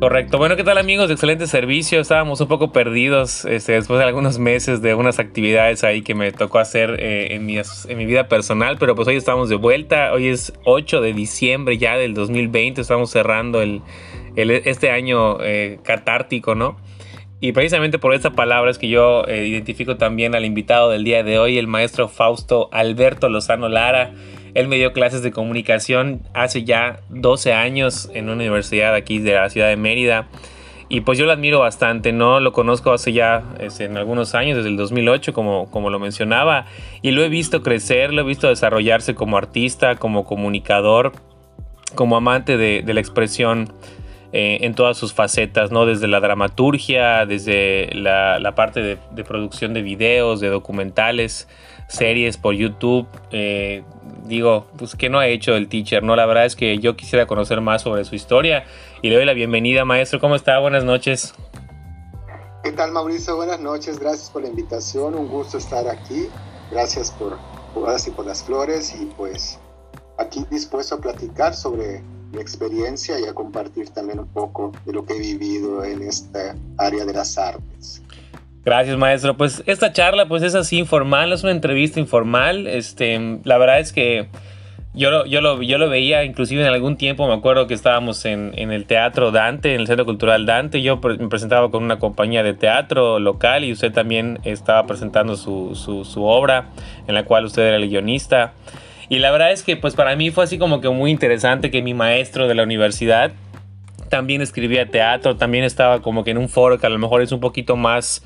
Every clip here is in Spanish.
Correcto. Bueno, ¿qué tal amigos? Excelente servicio. Estábamos un poco perdidos este, después de algunos meses de unas actividades ahí que me tocó hacer eh, en, mi, en, mi, vida personal, pero pues hoy estamos de vuelta. Hoy es 8 de diciembre ya del 2020. Estamos cerrando el, este año eh, catártico, ¿no? Y precisamente por esta palabra es que yo eh, identifico también al invitado del día de hoy, el maestro Fausto Alberto Lozano Lara. Él me dio clases de comunicación hace ya 12 años en una universidad aquí de la ciudad de Mérida. Y pues yo lo admiro bastante, ¿no? Lo conozco hace ya en algunos años, desde el 2008, como, como lo mencionaba. Y lo he visto crecer, lo he visto desarrollarse como artista, como comunicador, como amante de, la expresión eh, en todas sus facetas, ¿no? Desde la dramaturgia, desde la, parte de, producción de videos, de documentales, series por YouTube. Eh, digo, pues que no ha hecho el teacher, ¿no? La verdad es que yo quisiera conocer más sobre su historia y le doy la bienvenida, maestro. ¿Cómo está? Buenas noches. ¿Qué tal, Mauricio? Buenas noches, gracias por la invitación, un gusto estar aquí. Gracias por, por, y por las flores y pues aquí dispuesto a platicar sobre mi experiencia y a compartir también un poco de lo que he vivido en esta área de las artes. Gracias, maestro. Pues esta charla pues es así informal, es una entrevista informal. Este, la verdad es que yo lo, yo lo, yo lo veía inclusive en algún tiempo, me acuerdo que estábamos en, en el Teatro Dante, en el Centro Cultural Dante. Yo me presentaba con una compañía de teatro local y usted también estaba presentando su, su, su obra, en la cual usted era el guionista. Y la verdad es que pues para mí fue así como que muy interesante que mi maestro de la universidad también escribía teatro, también estaba como que en un foro que a lo mejor es un poquito más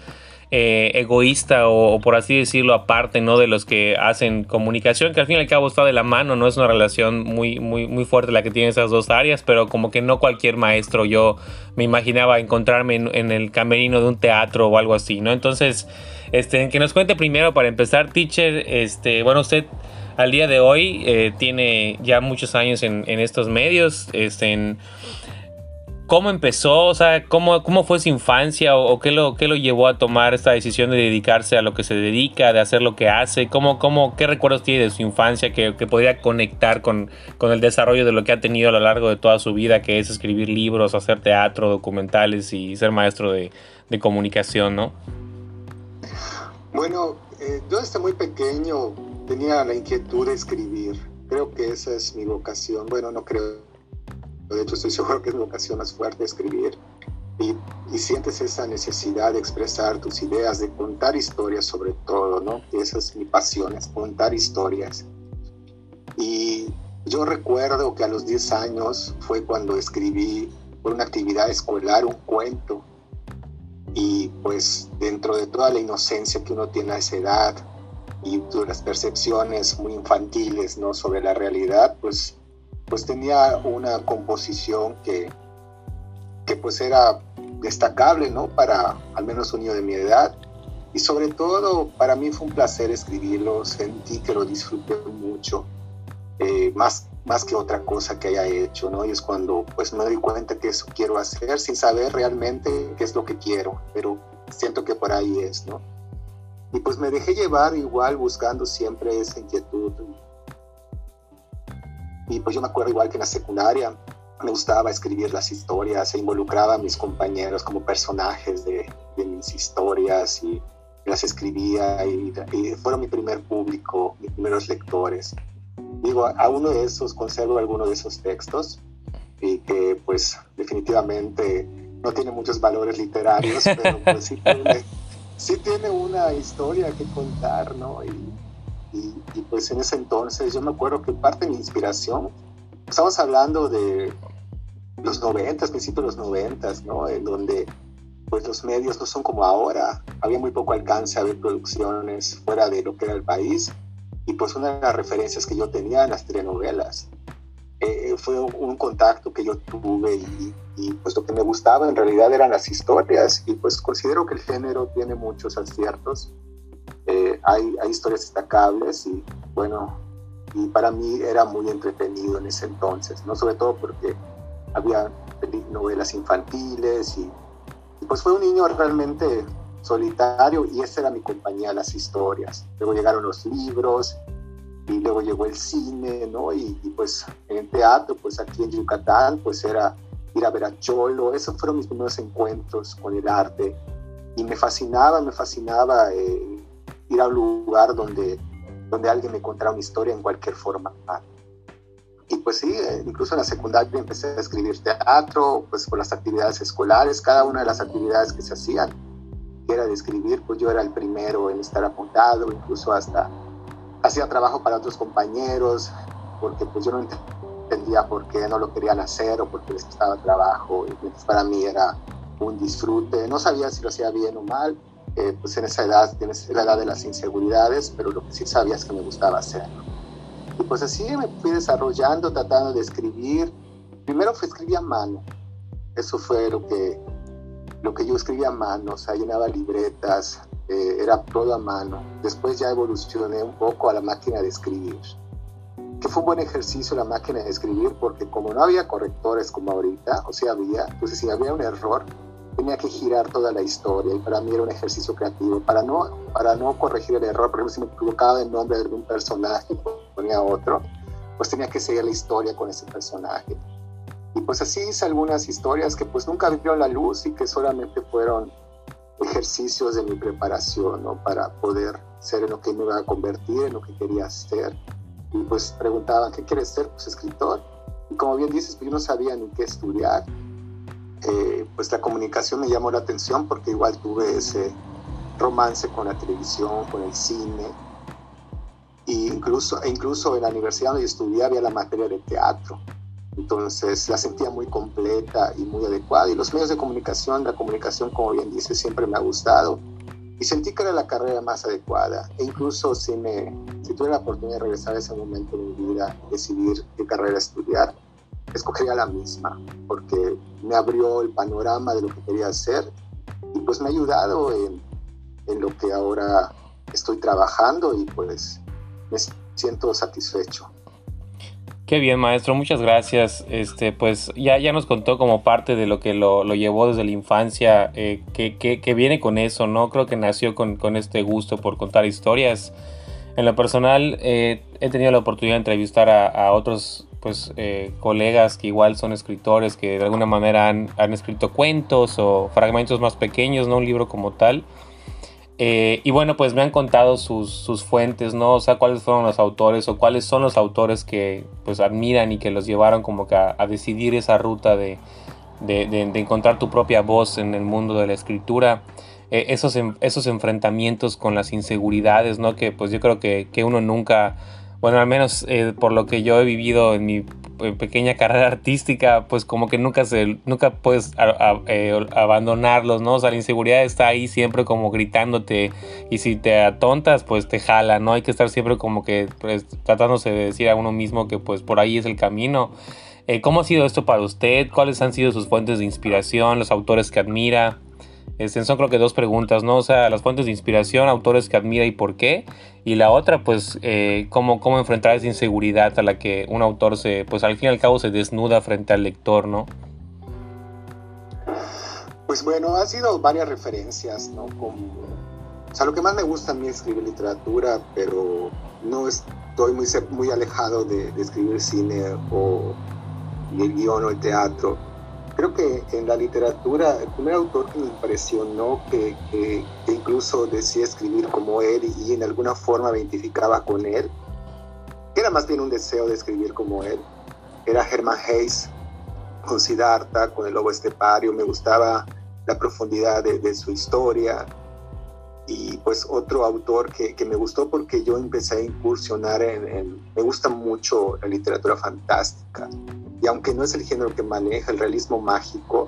eh, egoísta o, por así decirlo aparte no de los que hacen comunicación que al fin y al cabo está de la mano no es una relación muy muy muy fuerte la que tiene esas dos áreas pero como que no cualquier maestro yo me imaginaba encontrarme en, el camerino de un teatro o algo así no entonces este que nos cuente primero para empezar teacher este bueno usted al día de hoy eh, tiene ya muchos años en, estos medios este en, ¿Cómo empezó? O sea, ¿cómo, cómo fue su infancia o, qué, lo, qué lo llevó a tomar esta decisión de dedicarse a lo que se dedica, de hacer lo que hace? ¿Cómo, cómo, ¿Qué recuerdos tiene de su infancia que, que podría conectar con, con, el desarrollo de lo que ha tenido a lo largo de toda su vida, que es escribir libros, hacer teatro, documentales y ser maestro de, de comunicación, ¿no? Bueno, eh, yo desde muy pequeño tenía la inquietud de escribir. Creo que esa es mi vocación. Bueno, no creo de hecho, estoy seguro que es vocación más fuerte escribir. Y, y, sientes esa necesidad de expresar tus ideas, de contar historias sobre todo, ¿no? Esa es mi pasión, es contar historias. Y yo recuerdo que a los 10 años fue cuando escribí por una actividad escolar un cuento. Y pues dentro de toda la inocencia que uno tiene a esa edad y las percepciones muy infantiles, ¿no? Sobre la realidad, pues pues tenía una composición que, que pues era destacable, ¿no? Para al menos un niño de mi edad. Y sobre todo, para mí fue un placer escribirlo, sentí que lo disfruté mucho, eh, más, más que otra cosa que haya hecho, ¿no? Y es cuando pues me doy cuenta que eso quiero hacer sin saber realmente qué es lo que quiero, pero siento que por ahí es, ¿no? Y pues me dejé llevar igual buscando siempre esa inquietud y pues yo me acuerdo igual que en la secundaria me gustaba escribir las historias e involucraba a mis compañeros como personajes de, de mis historias y las escribía y, fueron mi primer público, mis primeros lectores. Digo, a uno de esos conservo alguno de esos textos y que pues definitivamente no tiene muchos valores literarios, pero pues sí tiene, sí tiene una historia que contar, ¿no? Y, y, pues en ese entonces yo me acuerdo que parte de mi inspiración, estamos hablando de los noventas, principios de los noventas, ¿no? En donde pues los medios no son como ahora, había muy poco alcance a ver producciones fuera de lo que era el país y pues una de las referencias que yo tenía en las telenovelas. Eh, fue un, contacto que yo tuve y, y, pues lo que me gustaba en realidad eran las historias y pues considero que el género tiene muchos aciertos eh, hay, hay, historias destacables y bueno, y para mí era muy entretenido en ese entonces, ¿no? Sobre todo porque había novelas infantiles y, pues fue un niño realmente solitario y esa era mi compañía, las historias. Luego llegaron los libros y luego llegó el cine, ¿no? Y, y, pues en teatro, pues aquí en Yucatán, pues era ir a ver a Cholo, esos fueron mis primeros encuentros con el arte y me fascinaba, me fascinaba eh, ir a un lugar donde, donde alguien me contara una historia en cualquier forma. Y pues sí, eh, incluso en la secundaria empecé a escribir teatro, pues por las actividades escolares, cada una de las actividades que se hacían, que era de escribir, pues yo era el primero en estar apuntado, incluso hasta hacía trabajo para otros compañeros, porque pues yo no entendía por qué no lo querían hacer o porque les costaba trabajo, y para mí era un disfrute, no sabía si lo hacía bien o mal, eh, pues en esa edad, en la edad de las inseguridades, pero lo que sí sabía es que me gustaba hacerlo. Y pues así me fui desarrollando, tratando de escribir. Primero fue escribir a mano. Eso fue lo que, lo que yo escribía a mano, o sea, llenaba libretas, eh, era todo a mano. Después ya evolucioné un poco a la máquina de escribir. Que fue un buen ejercicio la máquina de escribir porque como no había correctores como ahorita, o sea, había, entonces si había un error, tenía que girar toda la historia y para mí era un ejercicio creativo. Para no, para no corregir el error, por ejemplo, si me equivocaba el nombre de un personaje ponía otro, pues tenía que seguir la historia con ese personaje. Y pues así hice algunas historias que pues nunca vieron la luz y que solamente fueron ejercicios de mi preparación, ¿no? Para poder ser en lo que me iba a convertir, en lo que quería ser. Y pues preguntaban, ¿qué quieres ser? Pues escritor. Y como bien dices, pues yo no sabía ni qué estudiar pues la comunicación me llamó la atención porque igual tuve ese romance con la televisión, con el cine. E incluso, e incluso en la universidad donde estudié había la materia de teatro. Entonces la sentía muy completa y muy adecuada. Y los medios de comunicación, la comunicación, como bien dice, siempre me ha gustado. Y sentí que era la carrera más adecuada. E incluso si, me, si tuve la oportunidad de regresar a ese momento de mi vida, decidir qué carrera estudiar, escogería la misma, porque me abrió el panorama de lo que quería hacer y pues me ha ayudado en, en lo que ahora estoy trabajando y pues me siento satisfecho. Qué bien, maestro, muchas gracias. Este, pues ya, ya nos contó como parte de lo que lo, lo llevó desde la infancia, eh, que, que, viene con eso, ¿no? Creo que nació con, con este gusto por contar historias. En lo personal, eh, he tenido la oportunidad de entrevistar a otros pues eh, colegas que igual son escritores que de alguna manera han, han, escrito cuentos o fragmentos más pequeños, no un libro como tal. Eh, y bueno, pues me han contado sus, sus, fuentes, ¿no? O sea, cuáles fueron los autores o cuáles son los autores que pues admiran y que los llevaron como que a, decidir esa ruta de, de, encontrar tu propia voz en el mundo de la escritura. Eh, esos, esos enfrentamientos con las inseguridades, ¿no? Que pues yo creo que, que uno nunca bueno, al menos eh, por lo que yo he vivido en mi eh, pequeña carrera artística, pues como que nunca se, nunca puedes eh, abandonarlos, ¿no? O sea, la inseguridad está ahí siempre como gritándote y si te atontas, pues te jala, ¿no? Hay que estar siempre como que pues, tratándose de decir a uno mismo que pues por ahí es el camino. ¿Cómo ha sido esto para usted? ¿Cuáles han sido sus fuentes de inspiración, los autores que admira? Este, son creo que dos preguntas, ¿no? O sea, las fuentes de inspiración, autores que admira y por qué. Y la otra, pues, eh, cómo, cómo enfrentar esa inseguridad a la que un autor se, pues al fin y al cabo se desnuda frente al lector, ¿no? Pues bueno, ha sido varias referencias, ¿no? O sea, lo que más me gusta a mí es escribir literatura, pero no estoy muy, muy alejado de, de escribir cine o el guion o el teatro creo que en la literatura el primer autor que me impresionó, que, que, incluso decía escribir como él y, en alguna forma identificaba con él, era más bien un deseo de escribir como él, era Herman Hayes con Siddhartha, con el lobo estepario, me gustaba la profundidad de, de su historia. Y pues otro autor que, que, me gustó porque yo empecé a incursionar en, en, me gusta mucho la literatura fantástica y aunque no es el género que maneja el realismo mágico,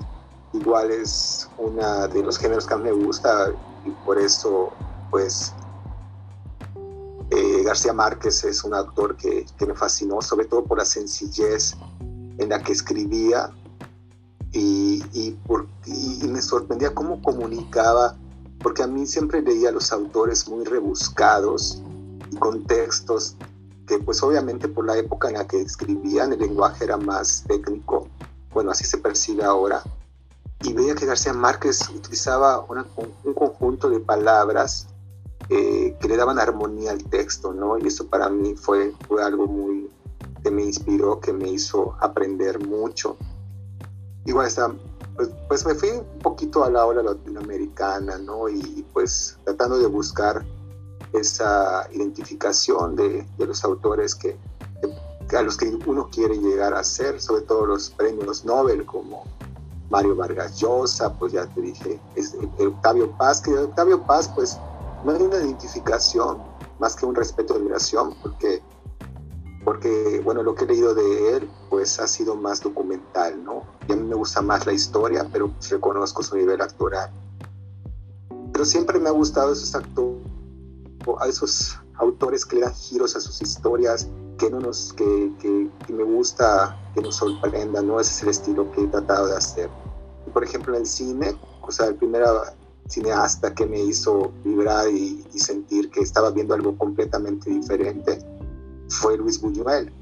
igual es uno de los géneros que mí me gusta y por eso pues eh, García Márquez es un autor que, que, me fascinó, sobre todo por la sencillez en la que escribía y, y, por, y, y me sorprendía cómo comunicaba, porque a mí siempre leía a los autores muy rebuscados y con textos que pues obviamente por la época en la que escribían el lenguaje era más técnico, bueno, así se percibe ahora, y veía que García Márquez utilizaba una, un conjunto de palabras eh, que le daban armonía al texto, ¿no? Y eso para mí fue, fue algo muy que me inspiró, que me hizo aprender mucho. igual está, pues, pues, me fui un poquito a la ola latinoamericana, ¿no? Y, pues tratando de buscar esa identificación de, de los autores que, a los que uno quiere llegar a ser, sobre todo los premios Nobel como Mario Vargas Llosa, pues ya te dije, Octavio Paz, que Octavio Paz pues no hay una identificación más que un respeto y admiración, porque, porque, bueno, lo que he leído de él, pues ha sido más documental, ¿no? Y a mí me gusta más la historia, pero reconozco su nivel actoral. Pero siempre me ha gustado esos actores, a esos autores que le dan giros a sus historias, que, no nos, que, que, que, me gusta que nos sorprendan, ¿no? Ese es el estilo que he tratado de hacer. por ejemplo, en el cine, o sea, el primer cineasta que me hizo vibrar y, sentir que estaba viendo algo completamente diferente fue Luis Buñuel.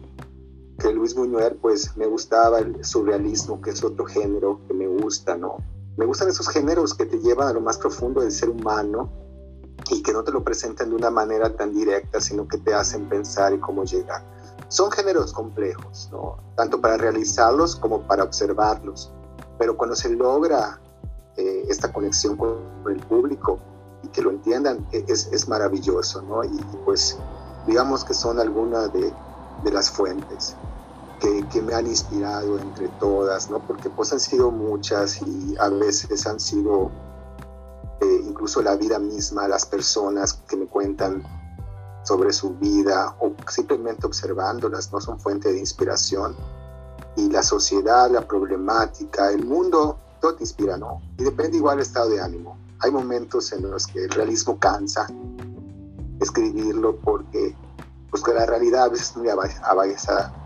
Que Luis Buñuel, pues me gustaba el surrealismo, que es otro género que me gusta, ¿no? Me gustan esos géneros que te llevan a lo más profundo del ser humano y que no te lo presentan de una manera tan directa, sino que te hacen pensar y cómo llegar. Son géneros complejos, ¿no? Tanto para realizarlos como para observarlos. Pero cuando se logra eh, esta conexión con el público y que lo entiendan e, es, es maravilloso, ¿no? Y, pues digamos que son algunas de, de las fuentes que, que, me han inspirado entre todas, ¿no? Porque pues han sido muchas y a veces han sido eh, incluso la vida misma, las personas que me cuentan sobre su vida o simplemente observándolas, no son fuente de inspiración. Y la sociedad, la problemática, el mundo te inspira, ¿no? Y depende igual del estado de ánimo. Hay momentos en los que el realismo cansa escribirlo porque pues la realidad a veces es muy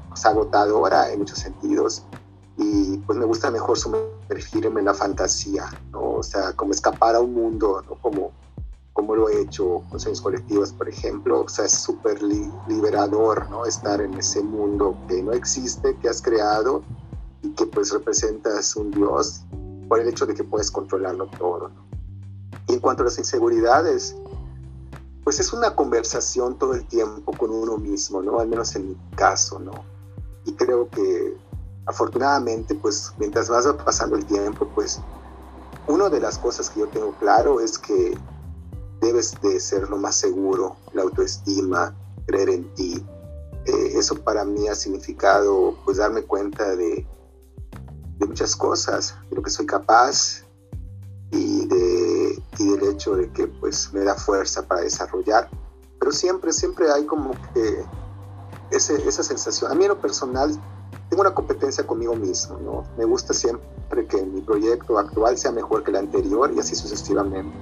pues, agotadora en muchos sentidos y pues me gusta mejor sumergirme en la fantasía, ¿no? O sea, como escapar a un mundo, ¿no? Como, como lo he hecho con sueños colectivos, por ejemplo, o sea, es súper liberador, ¿no? Estar en ese mundo que no existe, que has creado y que pues representas un dios por el hecho de que puedes controlarlo todo. Y en cuanto a las inseguridades, pues es una conversación todo el tiempo con uno mismo, ¿no? Al menos en mi caso, ¿no? Y creo que afortunadamente, pues mientras vas pasando el tiempo, pues una de las cosas que yo tengo claro es que debes de ser lo más seguro, la autoestima, creer en ti. Eh, eso para mí ha significado pues darme cuenta de de muchas cosas, de lo que soy capaz y, de, y del hecho de que pues me da fuerza para desarrollar. Pero siempre, siempre hay como que ese, esa sensación. A mí en lo personal tengo una competencia conmigo mismo, ¿no? Me gusta siempre que mi proyecto actual sea mejor que el anterior y así sucesivamente.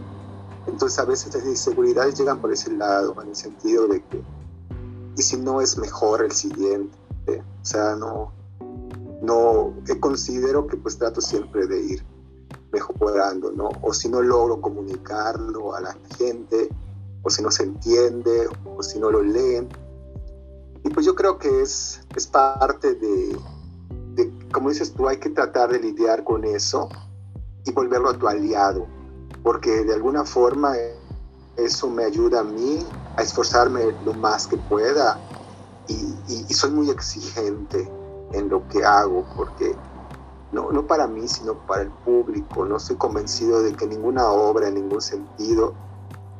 Entonces a veces las inseguridades llegan por ese lado, en el sentido de que, ¿y si no es mejor el siguiente? O sea, no, no considero que pues trato siempre de ir mejorando, ¿no? O si no logro comunicarlo a la gente, o si no se entiende, o si no lo leen. Y pues yo creo que es, es parte de, como dices tú, hay que tratar de lidiar con eso y volverlo a tu aliado, porque de alguna forma eso me ayuda a mí a esforzarme lo más que pueda y, soy muy exigente en lo que hago, porque no, no para mí, sino para el público. No estoy convencido de que ninguna obra en ningún sentido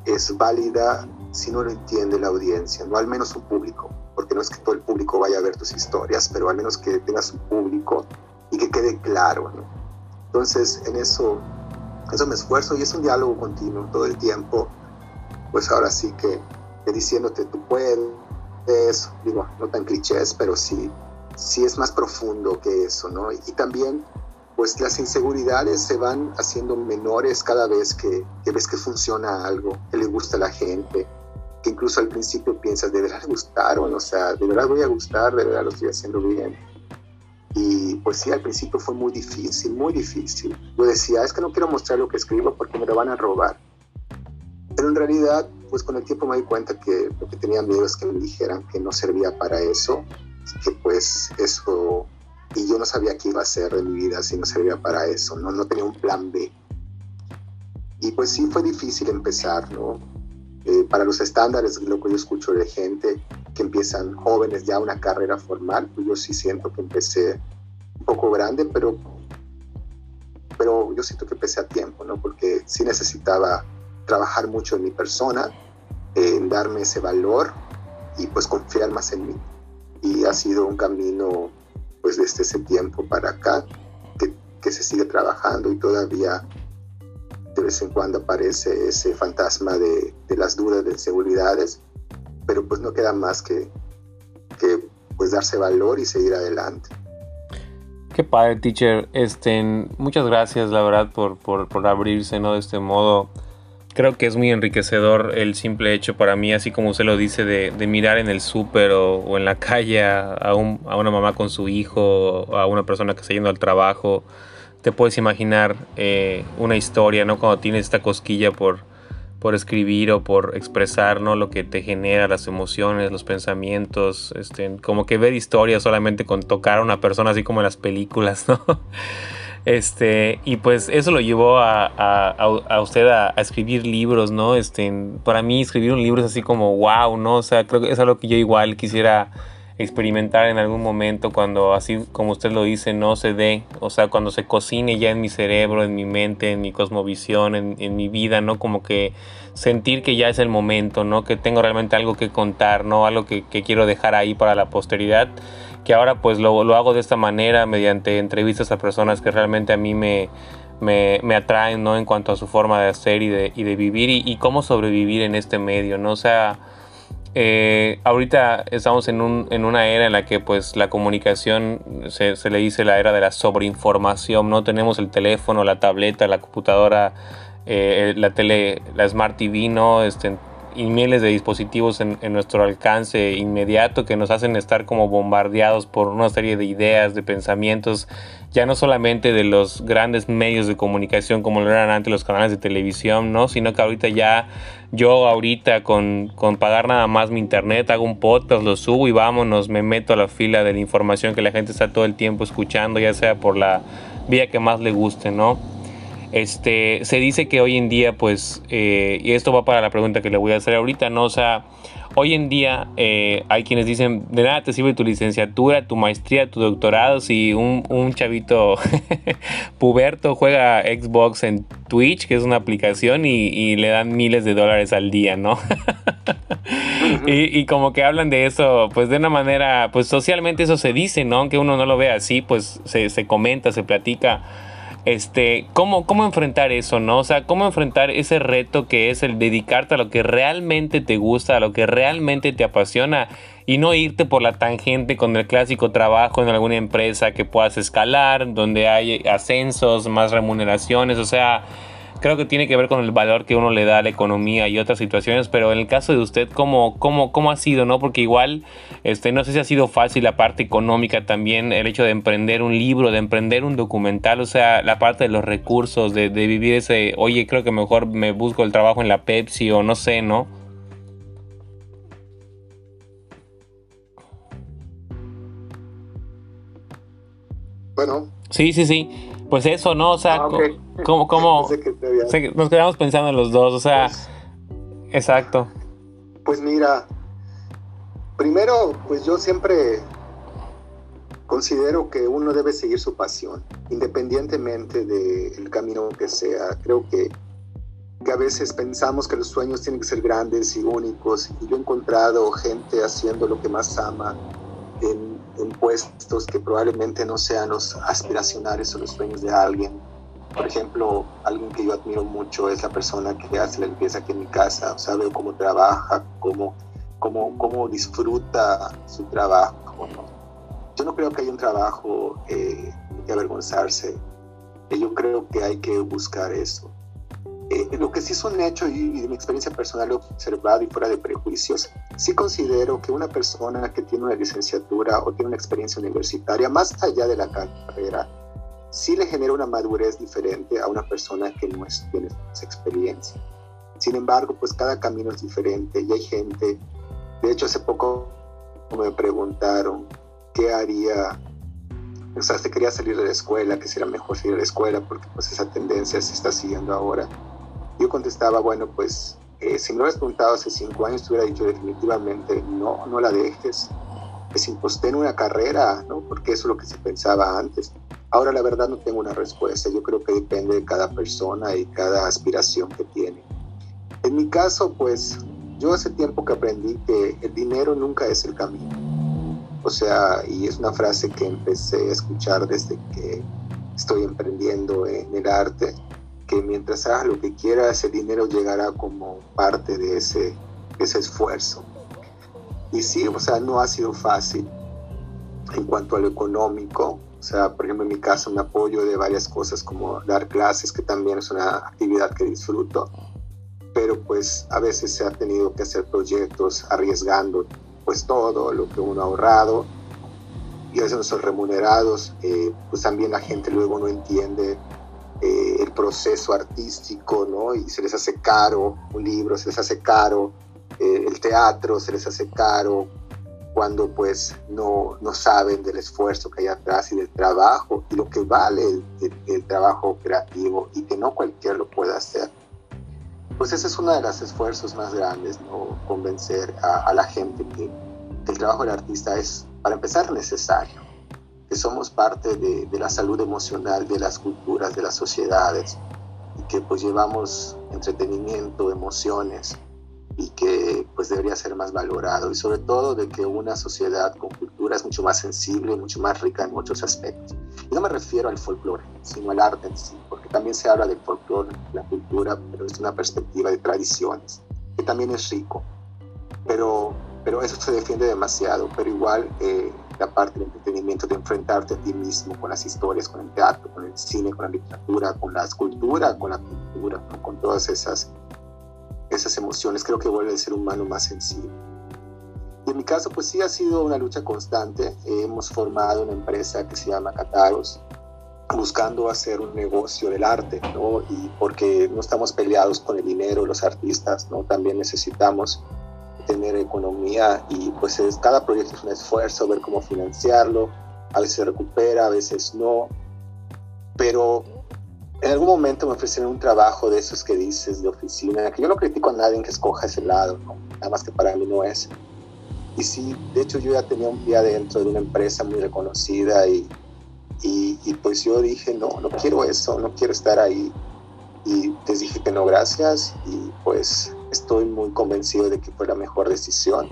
es válida si no lo entiende la audiencia, no al menos un público, porque no es que todo el público vaya a ver tus historias, pero al menos que tengas un público y que quede claro. ¿no? Entonces, en eso, eso me esfuerzo y es un diálogo continuo todo el tiempo, pues ahora sí que, que diciéndote tú puedes, digo, no tan clichés, pero sí sí es más profundo que eso, ¿no? Y, también, pues las inseguridades se van haciendo menores cada vez que, ves que funciona algo, que le gusta a la gente, que incluso al principio piensas, ¿de verdad gustaron? O sea, ¿de verdad voy a gustar? ¿De verdad lo estoy haciendo bien? Y pues sí, al principio fue muy difícil, muy difícil. Yo decía, es que no quiero mostrar lo que escribo porque me lo van a robar. Pero en realidad, pues con el tiempo me di cuenta que lo que tenía miedo es que me dijeran que no servía para eso que pues eso, y yo no sabía qué iba a hacer de mi vida si no servía para eso, ¿no? No tenía un plan B. Y pues sí fue difícil empezar, ¿no? Eh, para los estándares, lo que yo escucho de gente que empiezan jóvenes ya una carrera formal, pues yo sí siento que empecé un poco grande, pero pero yo siento que pese a tiempo, ¿no? Porque sí necesitaba trabajar mucho en mi persona, en darme ese valor y pues confiar más en mí. Y ha sido un camino pues desde ese tiempo para acá que, que se sigue trabajando y todavía de vez en cuando aparece ese fantasma de, de las dudas, de inseguridades, pero pues no queda más que, que pues darse valor y seguir adelante. Qué padre, teacher. Este, muchas gracias, la verdad, por, por, por, abrirse, ¿no? De este modo. Creo que es muy enriquecedor el simple hecho para mí, así como usted lo dice, de, mirar en el súper o, en la calle a, un, a, una mamá con su hijo, a una persona que está yendo al trabajo. Te puedes imaginar eh, una historia, ¿no? Cuando tienes esta cosquilla por, por escribir o por expresar ¿no? lo que te genera, las emociones, los pensamientos, este, como que ver historias solamente con tocar a una persona así como en las películas, ¿no? Este, y pues eso lo llevó a, a, a usted a, a, escribir libros, ¿no? Este, para mí escribir un libro es así como wow, ¿no? O sea, creo que es algo que yo igual quisiera experimentar en algún momento cuando así como usted lo dice no se dé, o sea, cuando se cocine ya en mi cerebro, en mi mente, en mi cosmovisión, en, en, mi vida, ¿no? Como que sentir que ya es el momento, ¿no? Que tengo realmente algo que contar, ¿no? Algo que, que quiero dejar ahí para la posteridad, que ahora pues lo, lo, hago de esta manera mediante entrevistas a personas que realmente a mí me, me, me atraen, ¿no? En cuanto a su forma de hacer y de, y de vivir y, y cómo sobrevivir en este medio, ¿no? O sea eh, ahorita estamos en, un, en, una era en la que pues la comunicación se, se, le dice la era de la sobreinformación, no tenemos el teléfono, la tableta, la computadora, eh, la tele, la Smart TV, ¿no? Este, y miles de dispositivos en, en, nuestro alcance inmediato que nos hacen estar como bombardeados por una serie de ideas, de pensamientos, ya no solamente de los grandes medios de comunicación como lo eran antes los canales de televisión, ¿no? Sino que ahorita ya yo ahorita con, con pagar nada más mi internet hago un podcast, lo subo y vámonos, me meto a la fila de la información que la gente está todo el tiempo escuchando, ya sea por la vía que más le guste, ¿no? Este, se dice que hoy en día, pues, eh, y esto va para la pregunta que le voy a hacer ahorita, ¿no? O sea, hoy en día eh, hay quienes dicen, de nada te sirve tu licenciatura, tu maestría, tu doctorado, si un, un chavito puberto juega Xbox en Twitch, que es una aplicación, y, le dan miles de dólares al día, ¿no? y, y, como que hablan de eso, pues de una manera, pues socialmente eso se dice, ¿no? Aunque uno no lo vea así, pues se, se comenta, se platica este, ¿cómo, cómo enfrentar eso, ¿no? O sea, cómo enfrentar ese reto que es el dedicarte a lo que realmente te gusta, a lo que realmente te apasiona y no irte por la tangente con el clásico trabajo en alguna empresa que puedas escalar, donde hay ascensos, más remuneraciones, o sea, creo que tiene que ver con el valor que uno le da a la economía y otras situaciones, pero en el caso de usted, ¿cómo, cómo, cómo ha sido? ¿no? Porque igual, este, no sé si ha sido fácil la parte económica también, el hecho de emprender un libro, de emprender un documental, o sea, la parte de los recursos, de, de vivir ese, oye, creo que mejor me busco el trabajo en la Pepsi o no sé, ¿no? Bueno. Sí, sí, sí. Pues eso, ¿no? O sea, ah, okay. ¿Cómo, cómo nos quedamos pensando en los dos? O sea, pues, exacto. Pues mira, primero, pues yo siempre considero que uno debe seguir su pasión, independientemente del camino que sea. Creo que, que a veces pensamos que los sueños tienen que ser grandes y únicos, y yo he encontrado gente haciendo lo que más ama en en puestos que probablemente no sean los aspiracionales o los sueños de alguien. Por ejemplo, alguien que yo admiro mucho es la persona que hace la limpieza aquí en mi casa, o sea, veo cómo trabaja, cómo, cómo, cómo disfruta su trabajo. ¿no? Yo no creo que haya un trabajo eh, que avergonzarse, yo creo que hay que buscar eso. Eh, lo que sí es un hecho y, y de mi experiencia personal observado y fuera de prejuicios, sí considero que una persona que tiene una licenciatura o tiene una experiencia universitaria, más allá de la carrera, sí le genera una madurez diferente a una persona que no tiene esa experiencia. Sin embargo, pues cada camino es diferente y hay gente, de hecho hace poco me preguntaron qué haría, o sea, se quería salir de la escuela, que sería mejor salir de la escuela porque pues esa tendencia se está siguiendo ahora yo contestaba, bueno, pues eh, si me lo hubieras preguntado hace cinco años, te hubiera dicho definitivamente, no, no la dejes. Es pues, impostén una carrera, ¿no? Porque eso es lo que se pensaba antes. Ahora la verdad no tengo una respuesta, yo creo que depende de cada persona y cada aspiración que tiene. En mi caso, pues yo hace tiempo que aprendí que el dinero nunca es el camino. O sea, y es una frase que empecé a escuchar desde que estoy emprendiendo en el arte, que mientras hagas lo que quieras, el dinero llegará como parte de ese, ese esfuerzo. Y sí, o sea, no ha sido fácil en cuanto a lo económico. O sea, por ejemplo, en mi caso me apoyo de varias cosas como dar clases, que también es una actividad que disfruto pero pues a veces se ha tenido que hacer proyectos arriesgando pues todo lo que uno ha ahorrado y a veces no son remunerados, eh, pues también la gente luego no entiende eh, el proceso artístico, ¿no? Y se les hace caro un libro, se les hace caro el teatro, se les hace caro cuando pues no, no saben del esfuerzo que hay atrás y del trabajo y lo que vale el, trabajo creativo y que no cualquiera lo pueda hacer pues ese es uno de los esfuerzos más grandes, ¿no? Convencer a, la gente que, el trabajo del artista es, para empezar, necesario, que somos parte de, de, la salud emocional de las culturas, de las sociedades, y que pues llevamos entretenimiento, emociones, y que pues debería ser más valorado, y sobre todo de que una sociedad con cultura es mucho más sensible, mucho más rica en muchos aspectos. Y no me refiero al folclore, sino al arte en sí, porque también se habla del folclore, la cultura, pero es una perspectiva de tradiciones, que también es rico. Pero, pero eso se defiende demasiado, pero igual eh, la parte del entretenimiento, de enfrentarte a ti mismo con las historias, con el teatro, con el cine, con la literatura, con la escultura, con la pintura, con todas esas, esas emociones, creo que vuelve el ser humano más sensible. Y en mi caso, pues sí ha sido una lucha constante. hemos formado una empresa que se llama Cataros, buscando hacer un negocio del arte, ¿no? Y porque no estamos peleados con el dinero, los artistas, ¿no? También necesitamos tener economía y pues es, cada proyecto es un esfuerzo, ver cómo financiarlo, a veces se recupera, a veces no, pero en algún momento me ofrecieron un trabajo de esos que dices de oficina, que yo no critico a nadie que escoja ese lado, nada más que para mí no es, y sí, de hecho yo ya tenía un pie adentro de una empresa muy reconocida y, y, pues yo dije, no, no quiero eso, no quiero estar ahí. Y les dije que no, gracias y pues estoy muy convencido de que fue la mejor decisión.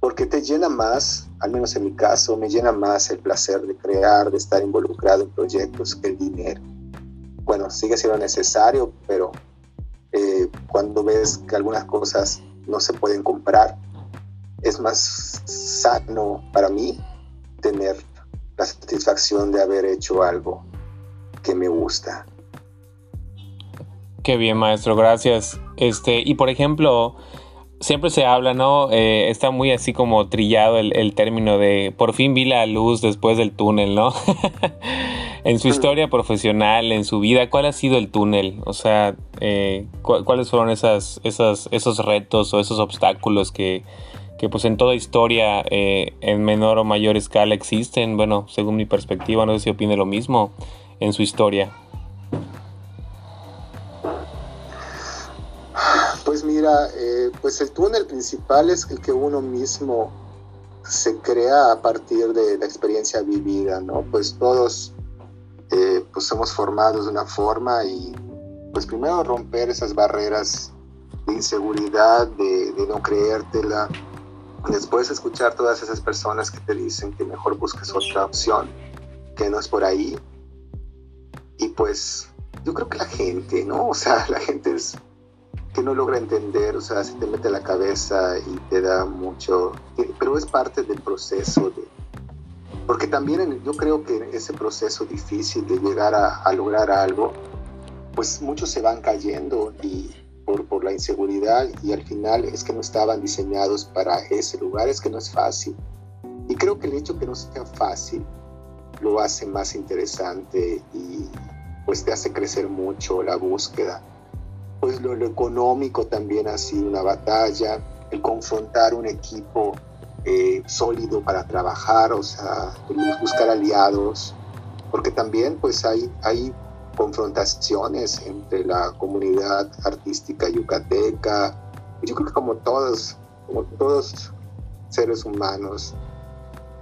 Porque te llena más, al menos en mi caso, me llena más el placer de crear, de estar involucrado en proyectos que el dinero. Bueno, sigue siendo necesario, pero eh, cuando ves que algunas cosas no se pueden comprar, es más sano para mí tener la satisfacción de haber hecho algo que me gusta. Qué bien, maestro, gracias. Este, y por ejemplo, siempre se habla, ¿no? Eh, está muy así como trillado el, término de por fin vi la luz después del túnel, ¿no? en su historia profesional, en su vida, ¿cuál ha sido el túnel? O sea, eh, ¿cuáles fueron esas, esas, esos retos o esos obstáculos que, que pues en toda historia eh, en menor o mayor escala existen, bueno, según mi perspectiva, no sé si opine lo mismo en su historia. Pues mira, eh, pues el túnel principal es el que uno mismo se crea a partir de la experiencia vivida, ¿no? Pues todos eh, pues somos formados de una forma y pues primero romper esas barreras de inseguridad, de, de no creértela, después escuchar todas esas personas que te dicen que mejor busques otra opción, que no es por ahí. Y pues yo creo que la gente, ¿no? O sea, la gente es que no logra entender, o sea, se te mete la cabeza y te da mucho, pero es parte del proceso de, porque también yo creo que en ese proceso difícil de llegar a, a lograr algo, pues muchos se van cayendo y por, la inseguridad y al final es que no estaban diseñados para ese lugar, es que no es fácil. Y creo que el hecho que no sea fácil lo hace más interesante y pues te hace crecer mucho la búsqueda. Pues lo, económico también ha sido una batalla, el confrontar un equipo eh, sólido para trabajar, o sea, buscar aliados, porque también pues hay, hay confrontaciones entre la comunidad artística yucateca. Yo creo que como todos, como todos seres humanos,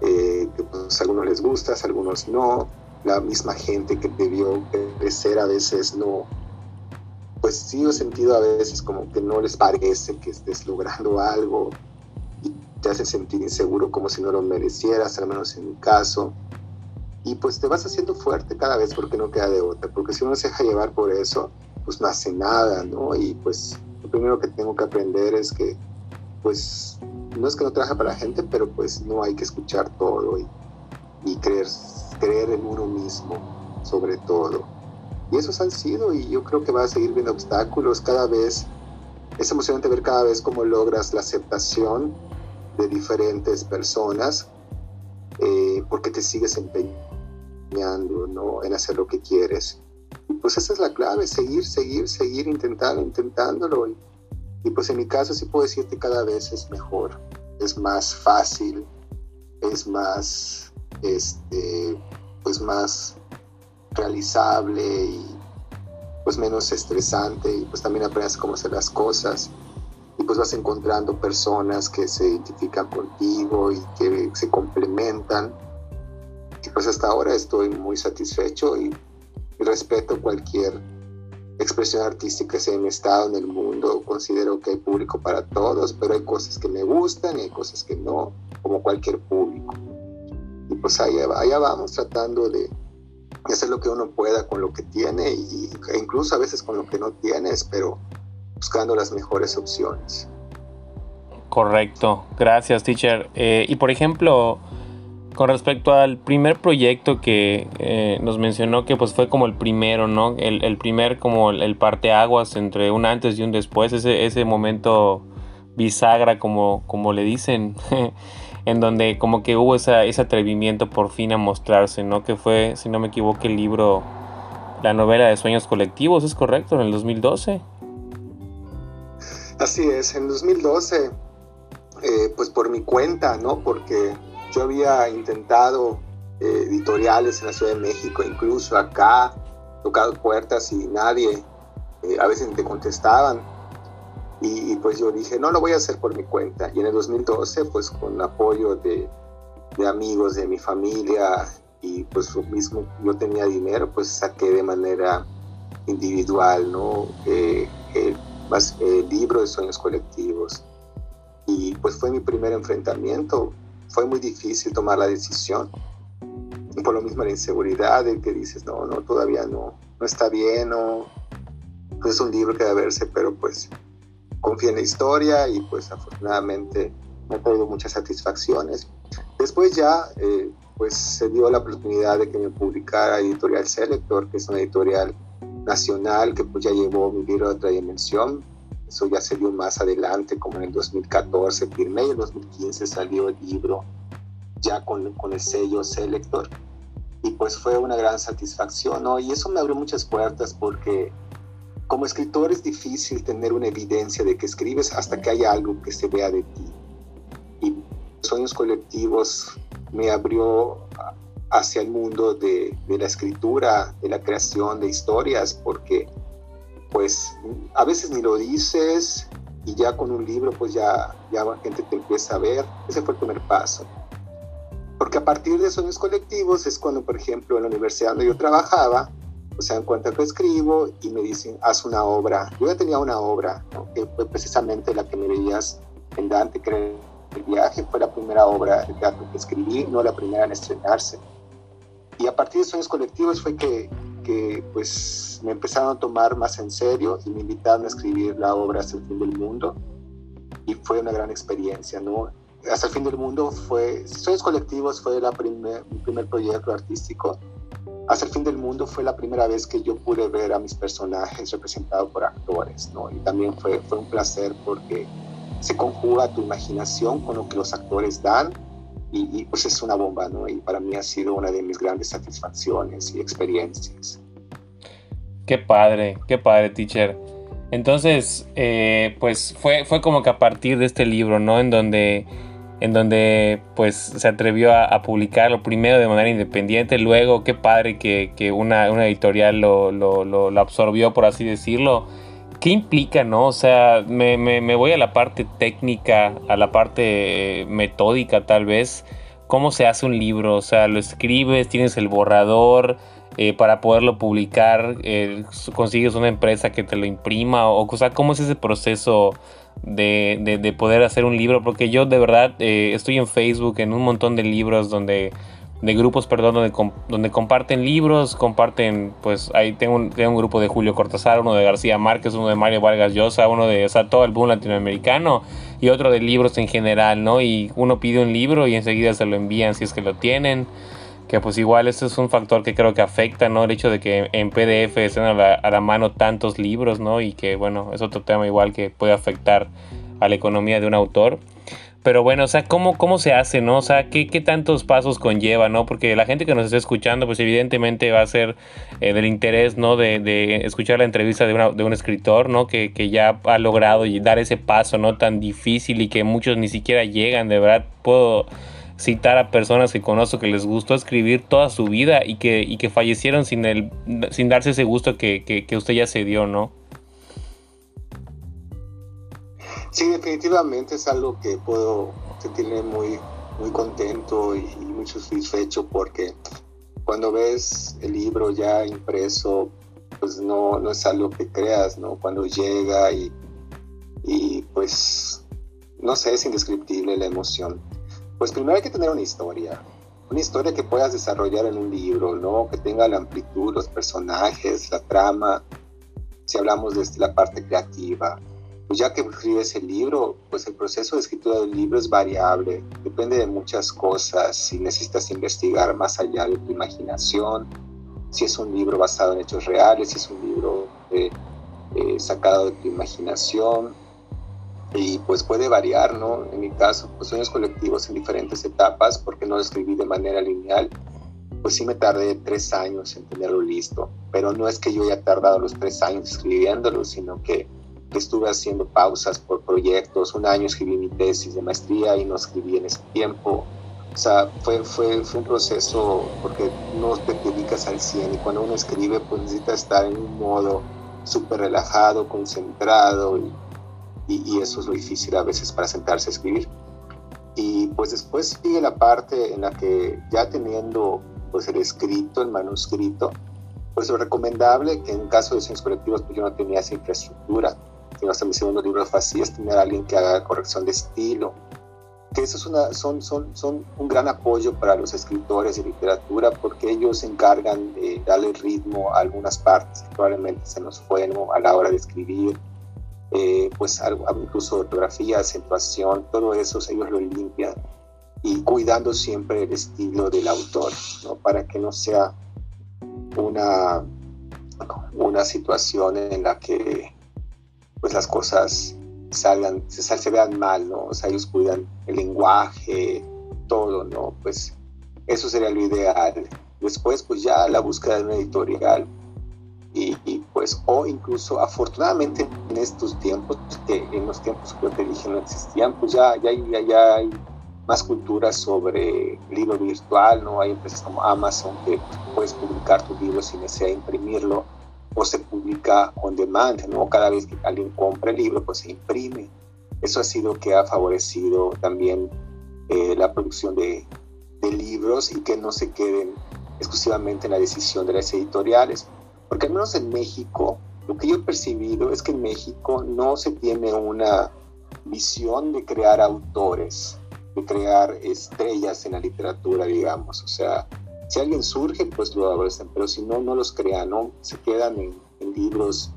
eh, que pues, a algunos les gusta, a algunos no, la misma gente que te vio crecer a veces no, pues sí he sentido a veces como que no les parece que estés logrando algo te hace sentir inseguro como si no lo merecieras, al menos en mi caso. Y pues te vas haciendo fuerte cada vez porque no queda de otra, porque si uno se deja llevar por eso, pues no hace nada, ¿no? Y pues lo primero que tengo que aprender es que, pues, no es que no trabaje para la gente, pero pues no hay que escuchar todo y, y creer, creer en uno mismo, sobre todo. Y esos han sido, y yo creo que va a seguir viendo obstáculos cada vez. Es emocionante ver cada vez cómo logras la aceptación de diferentes personas, eh, porque te sigues empeñando ¿no? en hacer lo que quieres. Y pues esa es la clave, seguir, seguir, seguir intentando, intentándolo. Y, y pues en mi caso sí puedo decirte cada vez es mejor, es más fácil, es más, este, pues más realizable y pues menos estresante y pues también aprendes cómo hacer las cosas y pues vas encontrando personas que se identifican contigo y que se complementan y pues hasta ahora estoy muy satisfecho y, respeto cualquier expresión artística sea en mi estado, en el mundo, considero que hay público para todos, pero hay cosas que me gustan y hay cosas que no, como cualquier público. Y pues allá, allá vamos tratando de, hacer lo que uno pueda con lo que tiene y, e incluso a veces con lo que no tienes, pero buscando las mejores opciones. Correcto, gracias teacher. Eh, y por ejemplo, con respecto al primer proyecto que eh, nos mencionó que pues fue como el primero, ¿no? El, primer como el, parteaguas entre un antes y un después, ese, ese momento bisagra como, como le dicen. en donde como que hubo ese atrevimiento por fin a mostrarse, ¿no? Que fue, si no me equivoco, el libro, la novela de Sueños Colectivos, ¿es correcto? En el 2012. Así es, en 2012, eh, pues por mi cuenta, ¿no? Porque yo había intentado eh, editoriales en la Ciudad de México, incluso acá, tocado puertas y nadie, eh, a veces te contestaban y, pues yo dije, no, lo voy a hacer por mi cuenta. Y en el 2012, pues con apoyo de, amigos, de mi familia, y pues mismo yo tenía dinero, pues saqué de manera individual, ¿no? El, el libro de sueños colectivos. Y pues fue mi primer enfrentamiento. Fue muy difícil tomar la decisión. Por lo mismo la inseguridad de que dices, no, no, todavía no, no está bien, no, es un libro que debe verse, pero pues confié en la historia y pues afortunadamente me ha traído muchas satisfacciones. Después ya eh, pues se dio la oportunidad de que me publicara Editorial Selector, que es una editorial nacional que pues ya llevó mi libro a otra dimensión. Eso ya se dio más adelante, como en el 2014 firmé y en el 2015 salió el libro ya con, con el sello Selector. Y pues fue una gran satisfacción, ¿no? Y eso me abrió muchas puertas porque como escritor es difícil tener una evidencia de que escribes hasta que haya algo que se vea de ti. Y Sueños Colectivos me abrió hacia el mundo de, la escritura, de la creación de historias, porque pues a veces ni lo dices y ya con un libro pues ya, ya la gente te empieza a ver. Ese fue el primer paso. Porque a partir de Sueños Colectivos es cuando, por ejemplo, en la universidad donde yo trabajaba, o sea, en cuanto que escribo y me dicen, haz una obra. Yo ya tenía una obra, que fue precisamente la que me veías en Dante, que el viaje fue la primera obra de teatro que escribí, no la primera en estrenarse. Y a partir de Sueños Colectivos fue que, que pues, me empezaron a tomar más en serio y me invitaron a escribir la obra Hasta el fin del mundo. Y fue una gran experiencia, ¿no? Hasta el fin del mundo fue, Sueños Colectivos fue la primer, mi primer proyecto artístico hasta el fin del mundo fue la primera vez que yo pude ver a mis personajes representados por actores, ¿no? Y también fue, fue un placer porque se conjuga tu imaginación con lo que los actores dan y, pues es una bomba, ¿no? Y para mí ha sido una de mis grandes satisfacciones y experiencias. Qué padre, qué padre, teacher. Entonces, eh, pues fue, fue como que a partir de este libro, ¿no? En donde en donde pues se atrevió a, publicarlo primero de manera independiente, luego qué padre que, una, editorial lo, absorbió, por así decirlo. ¿Qué implica, no? O sea, me, voy a la parte técnica, a la parte metódica tal vez, cómo se hace un libro, o sea, lo escribes, tienes el borrador, eh, para poderlo publicar, eh, consigues una empresa que te lo imprima, o, sea, cómo es ese proceso de, de, poder hacer un libro, porque yo de verdad eh, estoy en Facebook, en un montón de libros donde de grupos, perdón, donde, donde comparten libros, comparten, pues ahí tengo un, tengo un grupo de Julio Cortázar, uno de García Márquez, uno de Mario Vargas Llosa, uno de, o sea, todo el boom latinoamericano y otro de libros en general, ¿no? Y uno pide un libro y enseguida se lo envían si es que lo tienen que pues igual este es un factor que creo que afecta, ¿no? El hecho de que en PDF estén a la, mano tantos libros, ¿no? Y que bueno, es otro tema igual que puede afectar a la economía de un autor. Pero bueno, o sea, ¿cómo, cómo se hace, no? O sea, ¿qué, ¿qué, tantos pasos conlleva, no? Porque la gente que nos está escuchando, pues evidentemente va a ser eh, del interés, ¿no? De, de, escuchar la entrevista de, una, de un escritor, ¿no? Que, que, ya ha logrado dar ese paso, ¿no? Tan difícil y que muchos ni siquiera llegan, de verdad, puedo citar a personas que conozco que les gustó escribir toda su vida y que, y que fallecieron sin, el, sin darse ese gusto que, que, usted ya se dio, ¿no? Sí, definitivamente es algo que puedo sentirme muy, muy contento y, muy satisfecho porque cuando ves el libro ya impreso, pues no, no es algo que creas, ¿no? Cuando llega y, y pues, no sé, es indescriptible la emoción. Pues primero hay que tener una historia, una historia que puedas desarrollar en un libro, ¿no? Que tenga la amplitud, los personajes, la trama, si hablamos de la parte creativa. Pues ya que escribes el libro, pues el proceso de escritura del libro es variable, depende de muchas cosas, si necesitas investigar más allá de tu imaginación, si es un libro basado en hechos reales, si es un libro eh, eh, sacado de tu imaginación, y pues puede variar, ¿no? En mi caso, pues sueños colectivos en diferentes etapas, porque no lo escribí de manera lineal, pues sí me tardé tres años en tenerlo listo, pero no es que yo haya tardado los tres años escribiéndolo, sino que estuve haciendo pausas por proyectos, un año escribí mi tesis de maestría y no escribí en ese tiempo, o sea, fue, fue, fue un proceso porque no te dedicas al 100 y cuando uno escribe pues necesita estar en un modo súper relajado, concentrado y y, eso es lo difícil a veces para sentarse a escribir. Y pues después sigue la parte en la que ya teniendo pues el escrito, el manuscrito, pues lo recomendable que en caso de diseños colectivos pues yo no tenía esa infraestructura, sino hasta mi segundo libro así, es tener a alguien que haga corrección de estilo, que eso es son, son, son un gran apoyo para los escritores de literatura porque ellos se encargan de darle ritmo a algunas partes que probablemente se nos fueron a la hora de escribir eh, pues incluso ortografía, acentuación, todo eso ellos lo limpian y cuidando siempre el estilo del autor, ¿no? para que no sea una, una situación en la que pues las cosas salgan, se, se vean mal, ¿no? O sea, ellos cuidan el lenguaje, todo, ¿no? Pues eso sería lo ideal. Después, pues ya la búsqueda de una editorial, y, pues o incluso afortunadamente en estos tiempos que en los tiempos que yo te dije no existían pues ya ya, ya, ya hay más cultura sobre libro virtual no hay empresas como Amazon que puedes publicar tu libro sin necesidad de imprimirlo o se publica on demand no cada vez que alguien compra el libro pues se imprime. Eso ha sido que ha favorecido también eh, la producción de, de libros y que no se queden exclusivamente en la decisión de las editoriales. Porque al menos en México, lo que yo he percibido es que en México no se tiene una visión de crear autores, de crear estrellas en la literatura, digamos. O sea, si alguien surge, pues lo abrazan, pero si no, no los crean, ¿no? Se quedan en, libros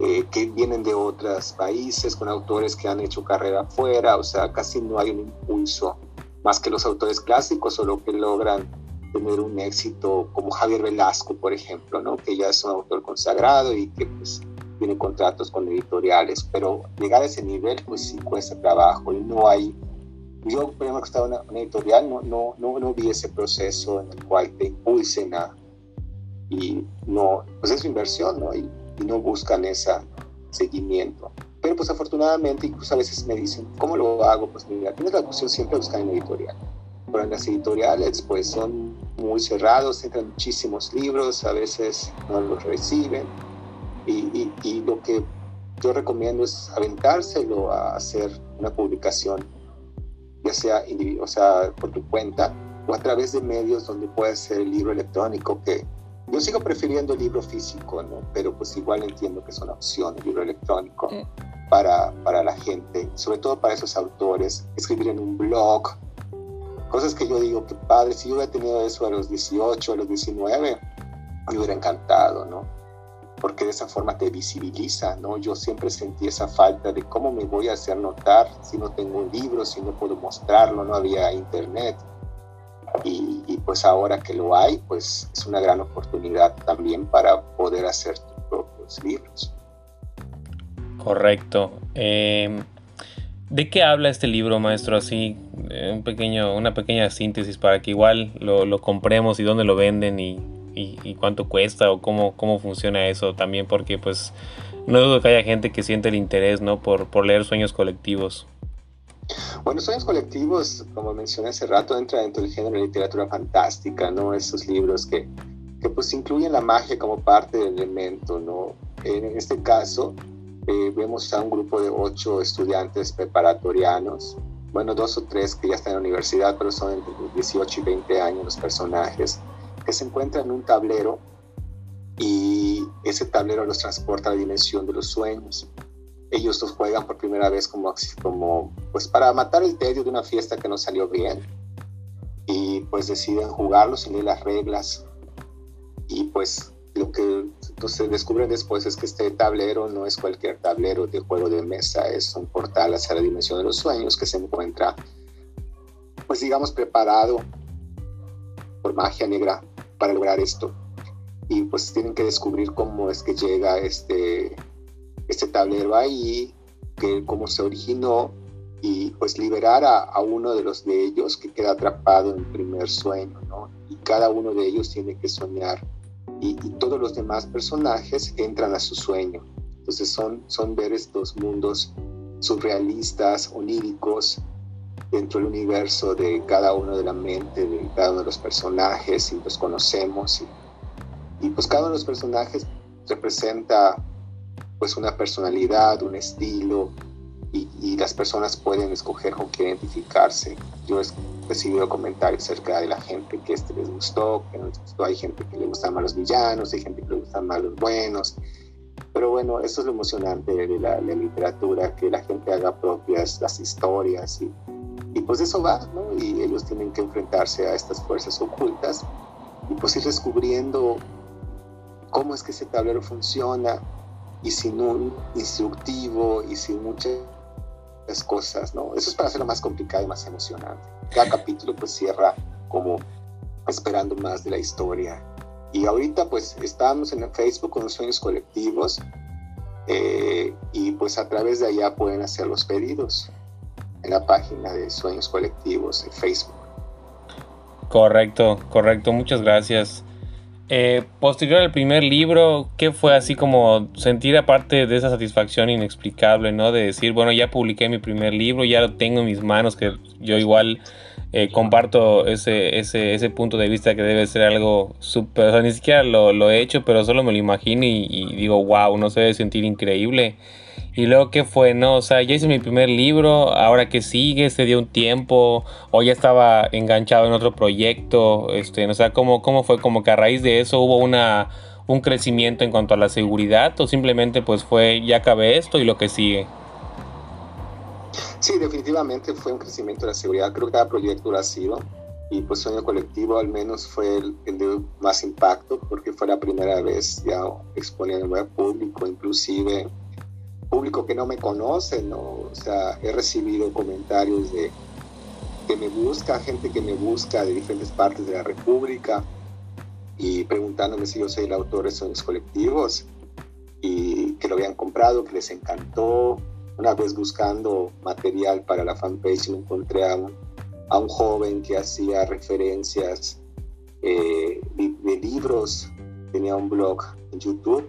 eh, que vienen de otros países, con autores que han hecho carrera afuera, o sea, casi no hay un impulso más que los autores clásicos o lo que logran tener un éxito como Javier Velasco, por ejemplo, ¿no? que ya es un autor consagrado y que pues, tiene contratos con editoriales, pero llegar a ese nivel pues sí cuesta trabajo y no hay, yo por ejemplo que estaba en una, editorial no, no, no, no, vi ese proceso en el cual te impulsen a, y no, pues es su inversión, ¿no? Y, y no buscan ese seguimiento. Pero pues afortunadamente incluso a veces me dicen, ¿cómo lo hago? Pues mira, tienes la opción siempre de buscar en editorial pero en las editoriales pues son muy cerrados, entran muchísimos libros, a veces no los reciben y, y, lo que yo recomiendo es aventárselo a hacer una publicación, ya sea, o sea por tu cuenta, o a través de medios donde puede ser el libro electrónico, que yo sigo prefiriendo el libro físico, ¿no? pero pues igual entiendo que es una opción el libro electrónico para, para la gente, sobre todo para esos autores, escribir en un blog, cosas que yo digo que padre, si yo hubiera tenido eso a los 18, a los 19, me hubiera encantado, ¿no? Porque de esa forma te visibiliza, ¿no? Yo siempre sentí esa falta de cómo me voy a hacer notar si no tengo un libro, si no puedo mostrarlo, no había internet. Y, pues ahora que lo hay, pues es una gran oportunidad también para poder hacer tus propios libros. Correcto. Em, ¿De qué habla este libro, maestro? Así, eh, un pequeño, una pequeña síntesis para que igual lo, lo compremos y dónde lo venden y, y, cuánto cuesta o cómo, cómo funciona eso también, porque pues no dudo que haya gente que siente el interés, ¿no? Por, por leer sueños colectivos. Bueno, Sueños Colectivos, como mencioné hace rato, entra dentro del género de literatura fantástica, ¿no? Esos libros que, que pues incluyen la magia como parte del elemento, ¿no? En este caso, eh, vemos a un grupo de ocho estudiantes preparatorianos, bueno, dos o tres que ya están en la universidad, pero son entre 18 y 20 años los personajes, que se encuentran en un tablero y ese tablero los transporta a la dimensión de los sueños. Ellos los juegan por primera vez como, como pues para matar el tedio de una fiesta que no salió bien. Y pues deciden jugarlos sin leer las reglas. Y pues lo que entonces descubren después es que este tablero no es cualquier tablero de juego de mesa, es un portal hacia la dimensión de los sueños que se encuentra pues digamos preparado por magia negra para lograr esto y pues tienen que descubrir cómo es que llega este este tablero ahí, que cómo se originó y pues liberar a, uno de los de ellos que queda atrapado en el primer sueño, ¿no? Y cada uno de ellos tiene que soñar y, todos los demás personajes entran a su sueño. Entonces son, son ver estos mundos surrealistas, oníricos, dentro del universo de cada uno de la mente, de cada uno de los personajes y los conocemos. Y, y pues cada uno de los personajes representa pues una personalidad, un estilo y, las personas pueden escoger con qué identificarse. Yo he recibido comentarios acerca de la gente que este les gustó, que no les gustó. Hay gente que le gustan más los villanos, hay gente que le gustan más los buenos. Pero bueno, eso es lo emocionante de la, literatura, que la gente haga propias las historias y, y pues eso va, ¿no? Y ellos tienen que enfrentarse a estas fuerzas ocultas y pues ir descubriendo cómo es que ese tablero funciona, y sin un instructivo y sin muchas cosas, ¿no? Eso es para hacerlo más complicado y más emocionante. Cada capítulo pues cierra como esperando más de la historia. Y ahorita pues estamos en Facebook con los sueños colectivos eh, y pues a través de allá pueden hacer los pedidos en la página de sueños colectivos en Facebook. Correcto, correcto, muchas gracias. Eh, posterior al primer libro, ¿qué fue así como sentir aparte de esa satisfacción inexplicable, ¿no? De decir, bueno, ya publiqué mi primer libro, ya lo tengo en mis manos, que yo igual eh, comparto ese, ese, ese, punto de vista que debe ser algo súper, o sea, ni siquiera lo, lo, he hecho, pero solo me lo imagino y, y digo, wow, no se debe sentir increíble. Y luego, ¿qué fue? No, o sea, ya hice mi primer libro, ahora que sigue, se dio un tiempo, o ya estaba enganchado en otro proyecto, este, o sea, ¿cómo, cómo fue? Como que a raíz de eso hubo una, un crecimiento en cuanto a la seguridad, o simplemente pues fue, ya acabé esto y lo que sigue. Sí, definitivamente fue un crecimiento de la seguridad, creo que cada proyecto lo ha sido, y pues Sueño Colectivo al menos fue el, de más impacto, porque fue la primera vez ya exponiendo al público, inclusive público que no me conoce, ¿no? O sea, he recibido comentarios de que me busca, gente que me busca de diferentes partes de la República y preguntándome si yo soy el autor de esos colectivos y que lo habían comprado, que les encantó. Una vez buscando material para la fanpage me encontré a un, a un joven que hacía referencias eh, de libros, tenía un blog en YouTube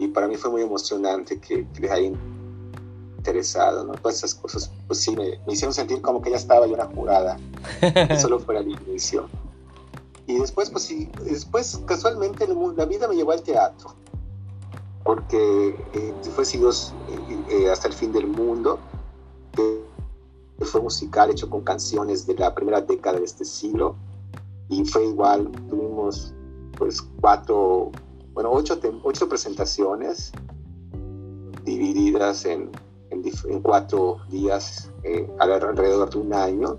y para mí fue muy emocionante que, les haya interesado, ¿no? Todas esas cosas, pues sí, me, hicieron sentir como que ya estaba yo una jurada, solo fuera el inicio. Y después, pues sí, después casualmente la vida me llevó al teatro, porque eh, fue Siglos eh, hasta el fin del mundo, que fue musical hecho con canciones de la primera década de este siglo, y fue igual, tuvimos pues cuatro, bueno, ocho, ocho presentaciones divididas en, en, cuatro días eh, alrededor de un año.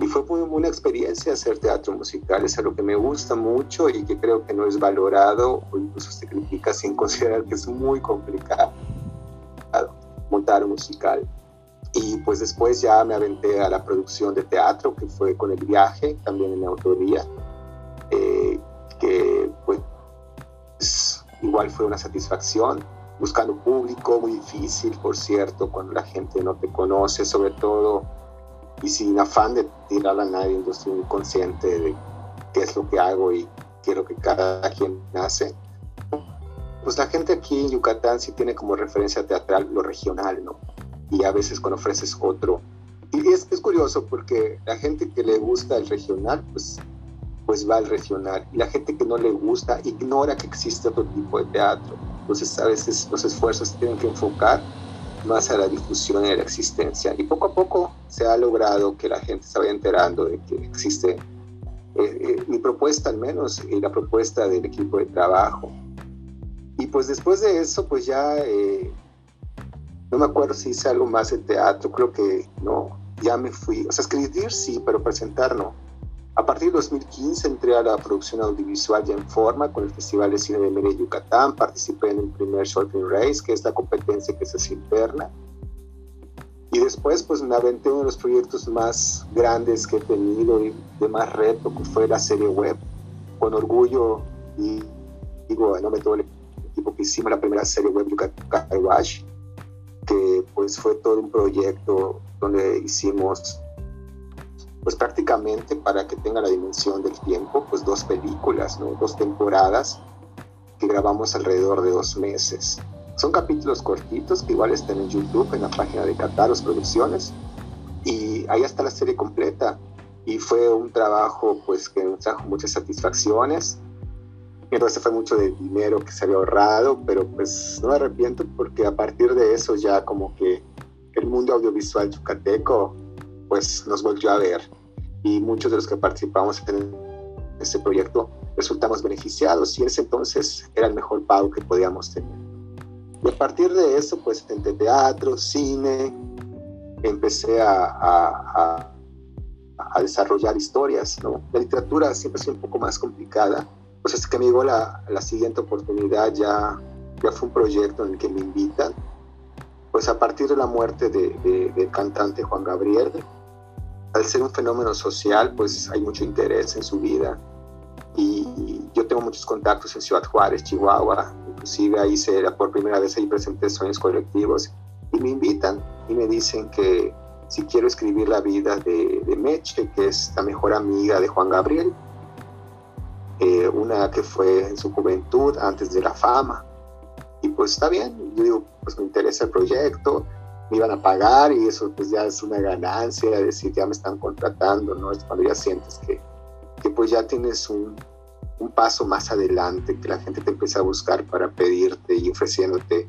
Y fue muy, una experiencia hacer teatro musical, es algo que me gusta mucho y que creo que no es valorado o incluso se critica sin considerar que es muy complicado montar un musical. Y pues después ya me aventé a la producción de teatro, que fue con el viaje, también en autoría, eh, que pues igual fue una satisfacción, buscando público, muy difícil, por cierto, cuando la gente no te conoce, sobre todo, y sin afán de tirar a nadie, yo estoy muy consciente de qué es lo que hago y quiero que cada quien hace. Pues la gente aquí en Yucatán sí tiene como referencia teatral lo regional, ¿no? y a veces cuando ofreces otro. Y es, es curioso porque la gente que le gusta el regional, pues, pues va al regional. Y la gente que no le gusta ignora que existe otro tipo de teatro. Entonces a veces los esfuerzos tienen que enfocar más a la difusión a la existencia. Y poco a poco se ha logrado que la gente se vaya enterando de que existe eh, eh, mi propuesta al menos y la propuesta del equipo de trabajo. Y pues después de eso, pues ya eh, no me acuerdo si hice algo más en teatro, creo que no, ya me fui. O sea, escribir sí, pero presentar no. A partir de 2015 entré a la producción audiovisual ya en forma con el Festival de Cine de Mérida Yucatán. Participé en el primer Short Film Race, que es la competencia que se hace interna. Y después pues me aventé uno de los proyectos más grandes que he tenido y de más reto, que fue la serie web. Con orgullo y digo, no me todo el equipo que hicimos la primera serie web Yucatán que pues fue todo un proyecto donde hicimos pues prácticamente para que tenga la dimensión del tiempo, pues dos películas, ¿no? dos temporadas que grabamos alrededor de dos meses. Son capítulos cortitos que igual están en YouTube, en la página de Cataros Producciones, y ahí está la serie completa. Y fue un trabajo pues que nos trajo muchas satisfacciones, entonces fue mucho de dinero que se había ahorrado, pero pues no me arrepiento porque a partir de eso ya como que el mundo audiovisual yucateco pues nos volvió a ver y muchos de los que participamos en ese proyecto resultamos beneficiados y en ese entonces era el mejor pago que podíamos tener. Y a partir de eso pues entre teatro, cine, empecé a, a, a, desarrollar historias, ¿no? La literatura siempre sido un poco más complicada pues es que me llegó la, la siguiente oportunidad, ya, ya fue un proyecto en el que me invitan, pues a partir de la muerte de, del cantante Juan Gabriel, al ser un fenómeno social, pues hay mucho interés en su vida. Y yo tengo muchos contactos en Ciudad Juárez, Chihuahua, inclusive hice por primera vez ahí presenté Sueños Colectivos y me invitan y me dicen que si quiero escribir la vida de, de Meche, que es la mejor amiga de Juan Gabriel, eh, una que fue en su juventud, antes de la fama. Y pues está bien, yo digo, pues me interesa el proyecto, me iban a pagar y eso pues ya es una ganancia, decir, ya me están contratando, ¿no? Es cuando ya sientes que, que pues ya tienes un, un paso más adelante, que la gente te empieza a buscar para pedirte y ofreciéndote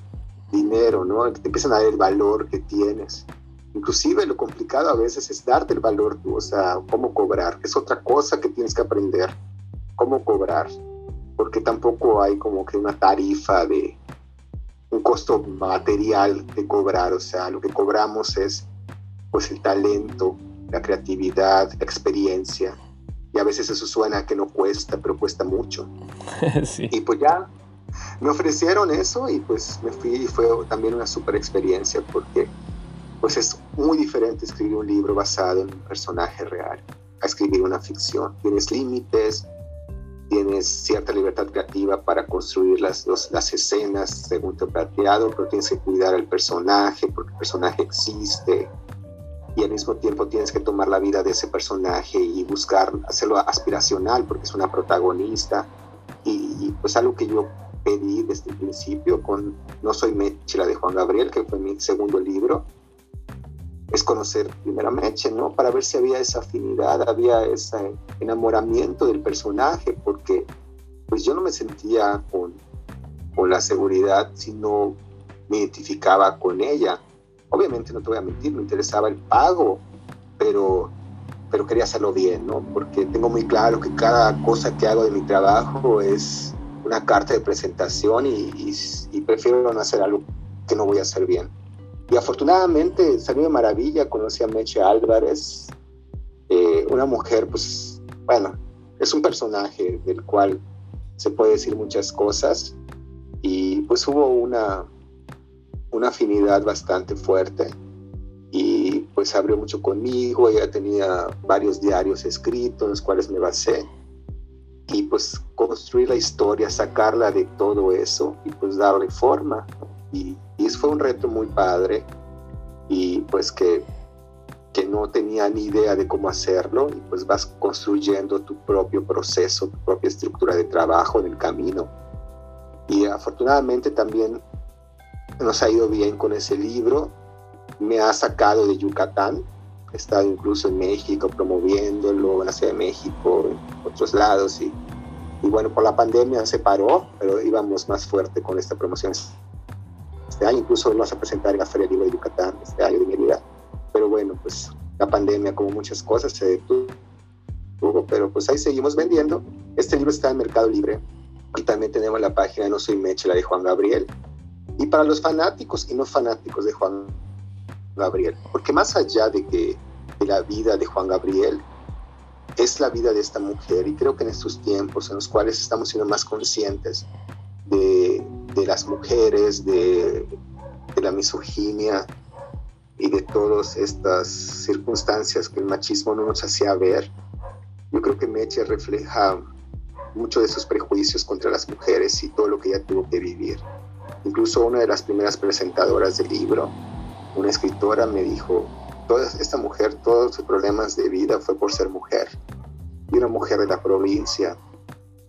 dinero, ¿no? Que te empiezan a dar el valor que tienes. Inclusive lo complicado a veces es darte el valor tú, o sea, cómo cobrar, que es otra cosa que tienes que aprender cómo cobrar, porque tampoco hay como que una tarifa de costo material de cobrar, o sea, lo que cobramos es pues el talento, la creatividad, la experiencia, y a veces eso suena que no cuesta, pero cuesta mucho. Y pues ya me ofrecieron eso y pues me fui y fue también una super experiencia porque pues es muy diferente escribir un libro basado en un personaje real a escribir una ficción. Tienes límites, tienes cierta libertad creativa para construir las, las escenas según tu planteado, pero tienes que cuidar al personaje porque el personaje existe y al mismo tiempo tienes que tomar la vida de ese personaje y buscar hacerlo aspiracional porque es una protagonista. Y, pues algo que yo pedí desde el principio con No soy Mechela de Juan Gabriel, que fue mi segundo libro, es conocer primeramente, ¿no? Para ver si había esa afinidad, había ese enamoramiento del personaje, porque pues yo no me sentía con, con la seguridad si no me identificaba con ella. Obviamente no te voy a mentir, me interesaba el pago, pero, pero quería hacerlo bien, ¿no? Porque tengo muy claro que cada cosa que hago de mi trabajo es una carta de presentación y, y prefiero no hacer algo que no voy a hacer bien. Y afortunadamente salió de maravilla, conocí a Meche Álvarez, eh, una mujer, pues, bueno, es un personaje del cual se puede decir muchas cosas y pues hubo una, una afinidad bastante fuerte y pues abrió mucho conmigo, ella tenía varios diarios escritos los cuales me basé y pues construir la historia, sacarla de todo eso y pues darle forma y, y fue un reto muy padre y pues que, que no tenía ni idea de cómo hacerlo y pues vas construyendo tu propio proceso, tu propia estructura de trabajo en el camino. Y afortunadamente también nos ha ido bien con ese libro. Me ha sacado de Yucatán. He estado incluso en México promoviéndolo, en la Ciudad de México, en otros lados. Y, y bueno, por la pandemia se paró, pero íbamos más fuerte con esta promoción este año, incluso vamos a presentar en la Feria Libre de Yucatán este año de vida. Pero bueno, pues la pandemia, como muchas cosas, se detuvo, pero pues ahí seguimos vendiendo. Este libro está en Mercado Libre y también tenemos la página No Soy Meche, la de Juan Gabriel. Y para los fanáticos y no fanáticos de Juan Gabriel, porque más allá de que de la vida de Juan Gabriel, es la vida de esta mujer y creo que en estos tiempos en los cuales estamos siendo más conscientes las mujeres, de, de, la misoginia y de todas estas circunstancias que el machismo no nos hacía ver. Yo creo que Meche refleja mucho de esos prejuicios contra las mujeres y todo lo que ella tuvo que vivir. Incluso una de las primeras presentadoras del libro, una escritora, me dijo, toda esta mujer, todos sus problemas de vida fue por ser mujer. Y una mujer de la provincia.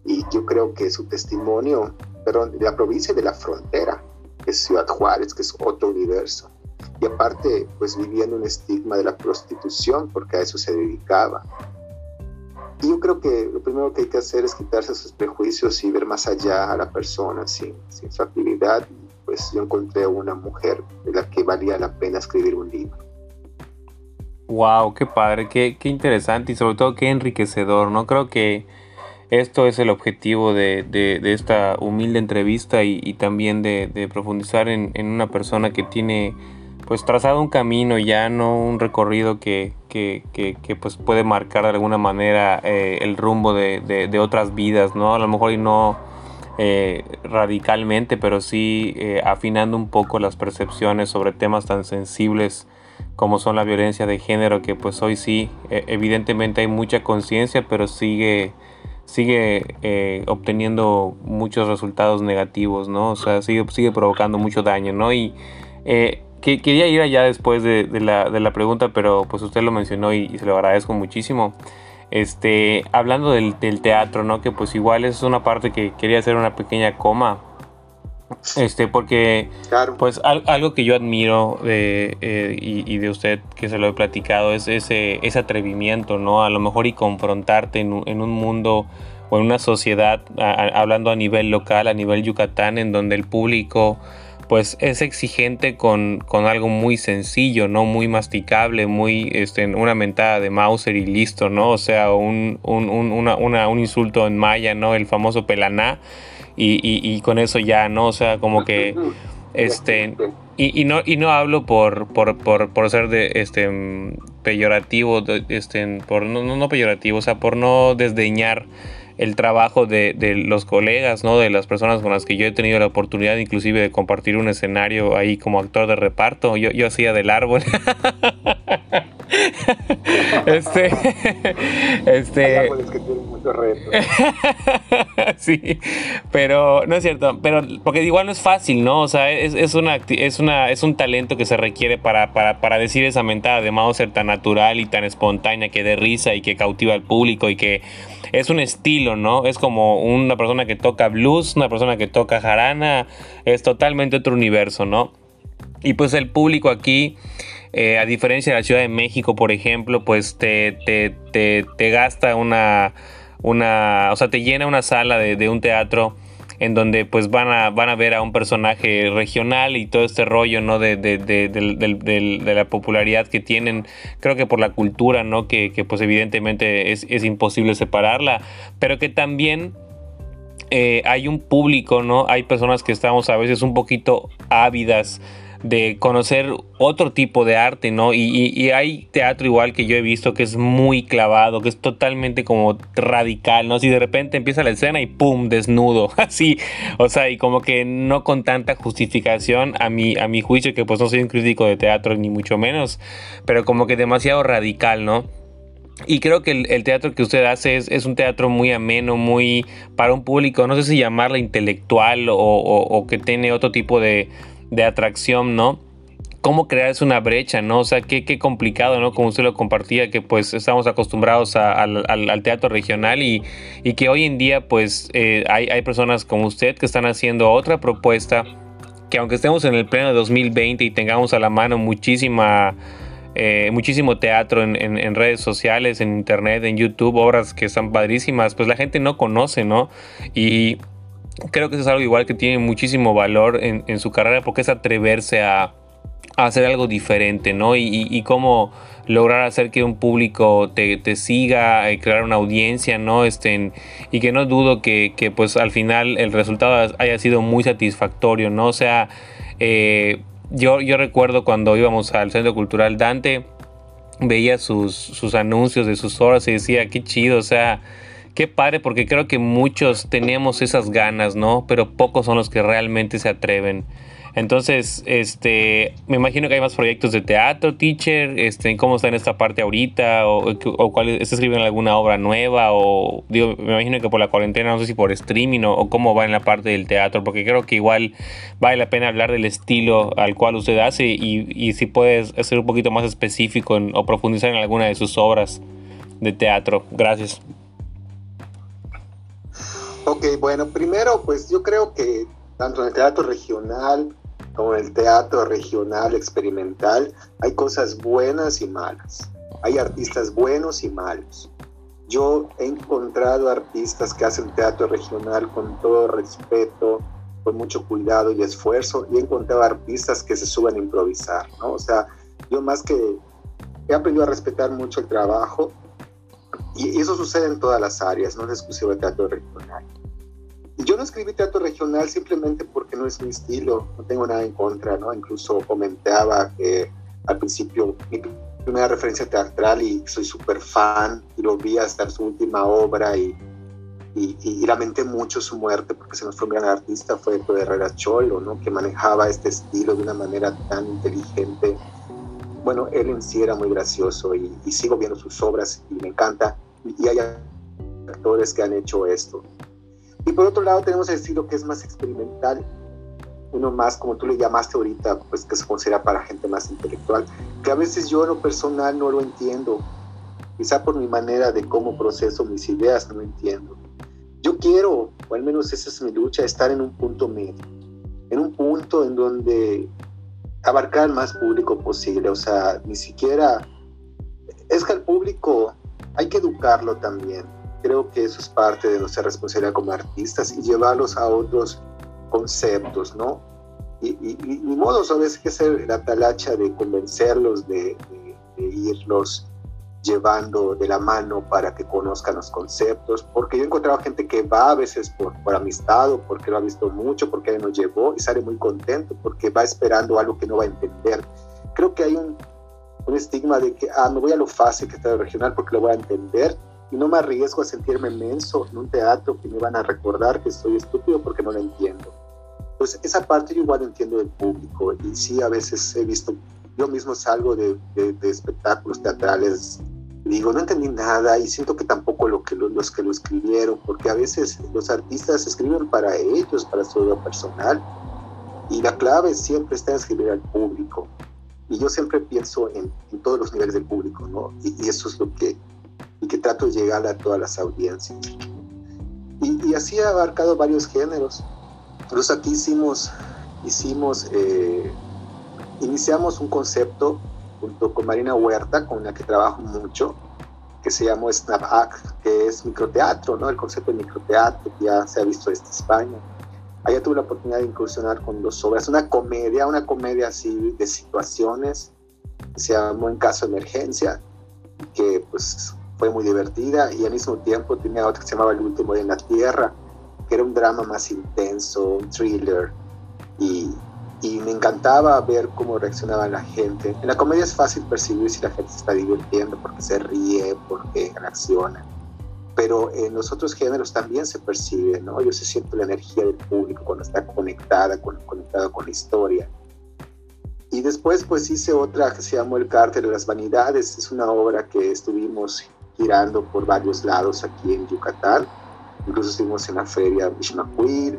Y yo creo que su testimonio perdón, de la provincia de la frontera, que es Ciudad Juárez, que es otro universo. Y aparte, pues viviendo un estigma de la prostitución, porque a eso se dedicaba. Y yo creo que lo primero que hay que hacer es quitarse esos prejuicios y ver más allá a la persona sin, sin su actividad. Pues yo encontré una mujer de la que valía la pena escribir un libro. Wow, qué padre, qué, qué interesante y sobre todo qué enriquecedor, ¿no? Creo que esto es el objetivo de, de, esta humilde entrevista y, también de, profundizar en, en, una persona que tiene pues trazado un camino ya, no un recorrido que, que, que, pues puede marcar de alguna manera eh, el rumbo de, otras vidas, ¿no? A lo mejor y no eh, radicalmente, pero sí eh, afinando un poco las percepciones sobre temas tan sensibles como son la violencia de género, que pues hoy sí, evidentemente hay mucha conciencia, pero sigue sigue eh, obteniendo muchos resultados negativos, ¿no? O sea, sigue, sigue provocando mucho daño, ¿no? Y eh, que, quería ir allá después de, la, de, la, pregunta, pero pues usted lo mencionó y, se lo agradezco muchísimo. Este, hablando del, del, teatro, ¿no? Que pues igual es una parte que quería hacer una pequeña coma este, porque, pues, algo que yo admiro eh, y, de usted, que se lo he platicado, es ese, ese atrevimiento, ¿no? A lo mejor y confrontarte en, un mundo o en una sociedad, hablando a nivel local, a nivel Yucatán, en donde el público, pues, es exigente con, con algo muy sencillo, ¿no? Muy masticable, muy, este, una mentada de Mauser y listo, ¿no? O sea, un, un, un, una, un insulto en maya, ¿no? El famoso pelaná y, y, con eso ya, ¿no? O sea, como que este y, y, no y no hablo por por, por, por ser de este peyorativo este por no, no peyorativo o sea por no desdeñar el trabajo de, de, los colegas, ¿no? De las personas con las que yo he tenido la oportunidad inclusive de compartir un escenario ahí como actor de reparto. Yo, yo hacía del árbol. este, este, sí, pero no es cierto, pero porque igual no es fácil, ¿no? O sea, es, es, una, es, una, es un talento que se requiere para, para, para decir esa mentada de ser tan natural y tan espontánea que dé risa y que cautiva al público y que es un estilo, ¿no? Es como una persona que toca blues, una persona que toca jarana, es totalmente otro universo, ¿no? Y pues el público aquí eh, a diferencia de la Ciudad de México, por ejemplo, pues te, te, te, gasta una, una, o sea, te llena una sala de, un teatro en donde pues van a, van a ver a un personaje regional y todo este rollo, ¿no? De, de, la popularidad que tienen, creo que por la cultura, ¿no? Que, pues evidentemente es, es imposible separarla, pero que también eh, hay un público, ¿no? Hay personas que estamos a veces un poquito ávidas de conocer otro tipo de arte, ¿no? Y, hay teatro igual que yo he visto que es muy clavado, que es totalmente como radical, ¿no? Si de repente empieza la escena y ¡pum! desnudo, así, o sea, y como que no con tanta justificación a mi, a mi juicio, que pues no soy un crítico de teatro ni mucho menos, pero como que demasiado radical, ¿no? Y creo que el, teatro que usted hace es, un teatro muy ameno, muy para un público, no sé si llamarla intelectual o, que tiene otro tipo de, atracción, ¿no? Cómo crear es una brecha, ¿no? O sea, qué, qué, complicado, ¿no? Como usted lo compartía, que pues estamos acostumbrados al, teatro regional y, que hoy en día pues eh, hay, hay personas como usted que están haciendo otra propuesta, que aunque estemos en el pleno de 2020 y tengamos a la mano muchísima eh, muchísimo teatro en, redes sociales, en internet, en YouTube, obras que están padrísimas, pues la gente no conoce, ¿no? Y creo que eso es algo igual que tiene muchísimo valor en, su carrera porque es atreverse a, hacer algo diferente, ¿no? Y, cómo lograr hacer que un público te, siga, eh, crear una audiencia, ¿no? Estén, y que no dudo que, que, pues al final el resultado haya sido muy satisfactorio, ¿no? O sea, eh, yo, yo recuerdo cuando íbamos al Centro Cultural Dante, veía sus, sus anuncios de sus horas y decía, qué chido, o sea, qué padre, porque creo que muchos tenemos esas ganas, ¿no? Pero pocos son los que realmente se atreven. Entonces, este, me imagino que hay más proyectos de teatro, teacher, este, ¿cómo está en esta parte ahorita? ¿O, o cuál, está escribiendo alguna obra nueva? O, digo, me imagino que por la cuarentena, no sé si por streaming o, cómo va en la parte del teatro, porque creo que igual vale la pena hablar del estilo al cual usted hace y, y si puedes ser un poquito más específico o profundizar en alguna de sus obras de teatro. Gracias. Ok, bueno, primero, pues yo creo que tanto en el teatro regional como en el teatro regional experimental, hay cosas buenas y malas. Hay artistas buenos y malos. Yo he encontrado artistas que hacen teatro regional con todo respeto, con mucho cuidado y esfuerzo, y he encontrado artistas que se suben a improvisar, ¿no? O sea, yo más que he aprendido a respetar mucho el trabajo, y eso sucede en todas las áreas, no es exclusivo de teatro regional. Yo no escribí teatro regional simplemente porque no es mi estilo, no tengo nada en contra, ¿no? Incluso comentaba que al principio mi primera referencia teatral y soy súper fan y lo vi hasta su última obra y, y, lamenté mucho su muerte porque se nos fue un gran artista, fue de Herrera Cholo, ¿no? Que manejaba este estilo de una manera tan inteligente. Bueno, él en sí era muy gracioso y, y sigo viendo sus obras y me encanta. Y hay actores que han hecho esto. Y por otro lado tenemos el estilo que es más experimental, uno más, como tú le llamaste ahorita, pues que se considera para gente más intelectual, que a veces yo en lo personal no lo entiendo, quizá por mi manera de cómo proceso mis ideas no lo entiendo. Yo quiero, o al menos esa es mi lucha, estar en un punto medio, en un punto en donde abarcar más público posible, o sea, ni siquiera, es que al público hay que educarlo también, creo que eso es parte de nuestra responsabilidad como artistas y llevarlos a otros conceptos, ¿no? Y, y, y veces que ser la talacha de convencerlos, de, irlos llevando de la mano para que conozcan los conceptos, porque yo he encontrado gente que va a veces por, por amistad o porque lo ha visto mucho, porque nos llevó y sale muy contento porque va esperando algo que no va a entender. Creo que hay un, un estigma de que, ah, me voy a lo fácil que está el regional porque lo voy a entender y no me arriesgo a sentirme menso en un teatro que me van a recordar que estoy estúpido porque no lo entiendo. Pues esa parte yo igual entiendo del público y sí a veces he visto, yo mismo salgo de, de, espectáculos teatrales digo, no entendí nada y siento que tampoco lo que los que lo escribieron, porque a veces los artistas escriben para ellos, para su vida personal, y la clave siempre está en escribir al público. Y yo siempre pienso en, en todos los niveles del público, ¿no? Y, y, eso es lo que y que trato de llegar a todas las audiencias. Y, así ha abarcado varios géneros. Nosotros aquí hicimos, hicimos eh, iniciamos un concepto junto con Marina Huerta, con la que trabajo mucho, que se llamó Snap Act, que es microteatro, ¿no? El concepto de microteatro que ya se ha visto desde España. Allá tuve la oportunidad de incursionar con dos obras, una comedia, una comedia así de situaciones, que se llamó En caso de emergencia, que pues fue muy divertida y al mismo tiempo tenía otra que se llamaba El último en la tierra, que era un drama más intenso, un thriller y, y me encantaba ver cómo reaccionaba la gente. En la comedia es fácil percibir si la gente se está divirtiendo porque se ríe, porque reacciona pero en los otros géneros también se percibe, ¿no? Yo se siento la energía del público cuando está conectada, con, conectado con la historia. Y después pues hice otra que se llamó El Cártel de las Vanidades, es una obra que estuvimos girando por varios lados aquí en Yucatán, incluso estuvimos en la feria Bishmaquil,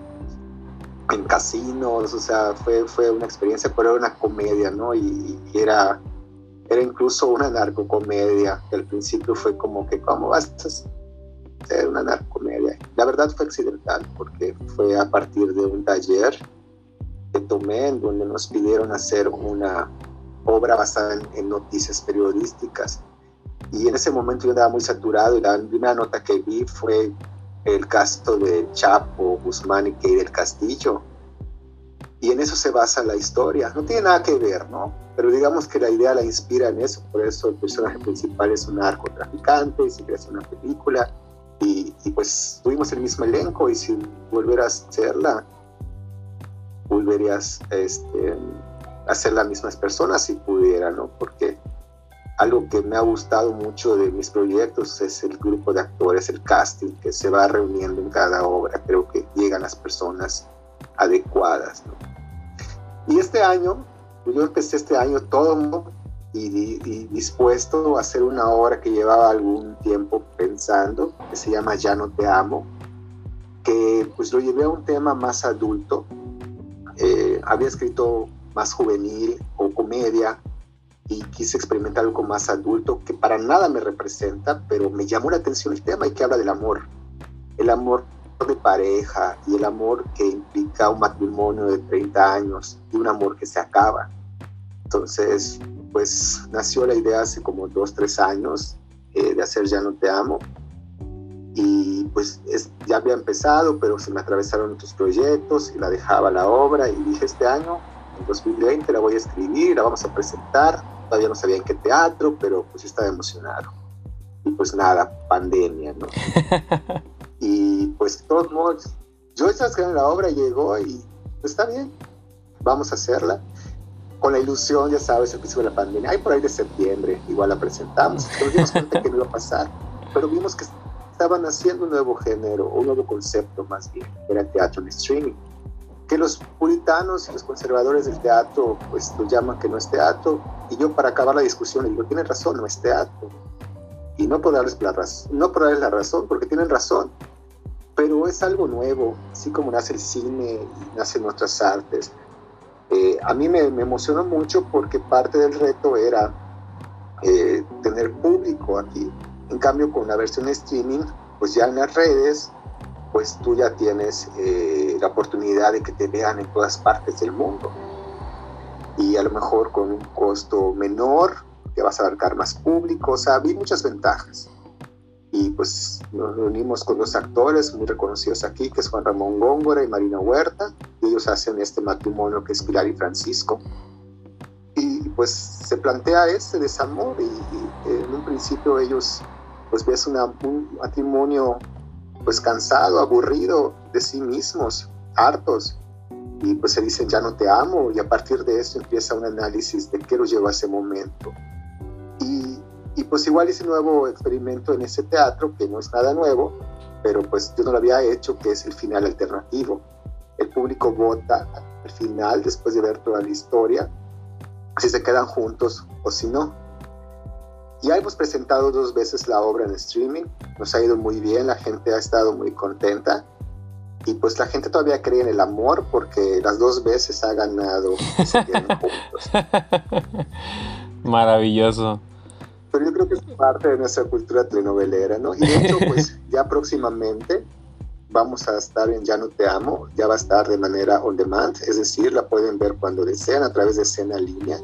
en casinos, o sea, fue, fue una experiencia, pero era una comedia, ¿no? Y, y era, era incluso una narcocomedia, al principio fue como que, ¿cómo vas a ser una narcomedia. La verdad fue accidental porque fue a partir de un taller que tomé en donde nos pidieron hacer una obra basada en, noticias periodísticas. Y en ese momento yo andaba muy saturado y la primera nota que vi fue el caso de Chapo, Guzmán y Key del Castillo. Y en eso se basa la historia. No tiene nada que ver, ¿no? Pero digamos que la idea la inspira en eso. Por eso el personaje principal es un narcotraficante y se hace una película y, pues tuvimos el mismo elenco y si volvieras a hacerla, volverías este, a ser las mismas personas si pudiera, ¿no? Porque algo que me ha gustado mucho de mis proyectos es el grupo de actores, el casting que se va reuniendo en cada obra. Creo que llegan las personas adecuadas, ¿no? Y este año, yo empecé este año todo y, dispuesto a hacer una obra que llevaba algún tiempo pensando, que se llama Ya no te amo, que pues lo llevé a un tema más adulto. Eh, había escrito más juvenil o comedia y quise experimentar algo más adulto que para nada me representa, pero me llamó la atención el tema y que habla del amor. El amor de pareja y el amor que implica un matrimonio de 30 años y un amor que se acaba. Entonces, pues nació la idea hace como dos, tres años eh, de hacer Ya no te amo. Y pues ya había empezado, pero se me atravesaron otros proyectos y la dejaba la obra y dije este año, en 2020, la voy a escribir, la vamos a presentar. Todavía no sabía en qué teatro, pero pues estaba emocionado. Y pues nada, pandemia, ¿no? y pues de todos modos, yo estaba escribiendo la obra, llegó y pues está bien, vamos a hacerla con la ilusión, ya sabes, el principio de la pandemia, ay, por ahí de septiembre, igual la presentamos, pero dimos cuenta que no iba a pasar, pero vimos que estaban haciendo un nuevo género, un nuevo concepto más bien, era el teatro en streaming, que los puritanos y los conservadores del teatro, pues lo llaman que no es teatro, y yo para acabar la discusión le digo, tienen razón, no es teatro, y no por darles la razón, no por darles la razón, porque tienen razón, pero es algo nuevo, así como nace el cine y nacen nuestras artes, eh, a mí me, emocionó mucho porque parte del reto era eh, tener público aquí. En cambio, con la versión streaming, pues ya en las redes, pues tú ya tienes eh, la oportunidad de que te vean en todas partes del mundo. Y a lo mejor con un costo menor, que vas a abarcar más público. O sea, vi muchas ventajas y pues nos reunimos con dos actores muy reconocidos aquí, que es Juan Ramón Góngora y Marina Huerta, y ellos hacen este matrimonio que es Pilar y Francisco. Y pues se plantea este desamor y, en un principio ellos pues ves una, un matrimonio pues cansado, aburrido de sí mismos, hartos, y pues se dicen ya no te amo y a partir de eso empieza un análisis de qué los llevó a ese momento y pues igual un nuevo experimento en ese teatro, que no es nada nuevo, pero pues yo no lo había hecho, que es el final alternativo. El público vota al final, después de ver toda la historia, si se quedan juntos o si no. Ya hemos presentado dos veces la obra en streaming, nos ha ido muy bien, la gente ha estado muy contenta y pues la gente todavía cree en el amor porque las dos veces ha ganado. Maravilloso pero yo creo que es parte de nuestra cultura telenovelera, ¿no? Y de hecho, pues ya próximamente vamos a estar en Ya no te amo, ya va a estar de manera on demand, es decir, la pueden ver cuando desean a través de escena línea.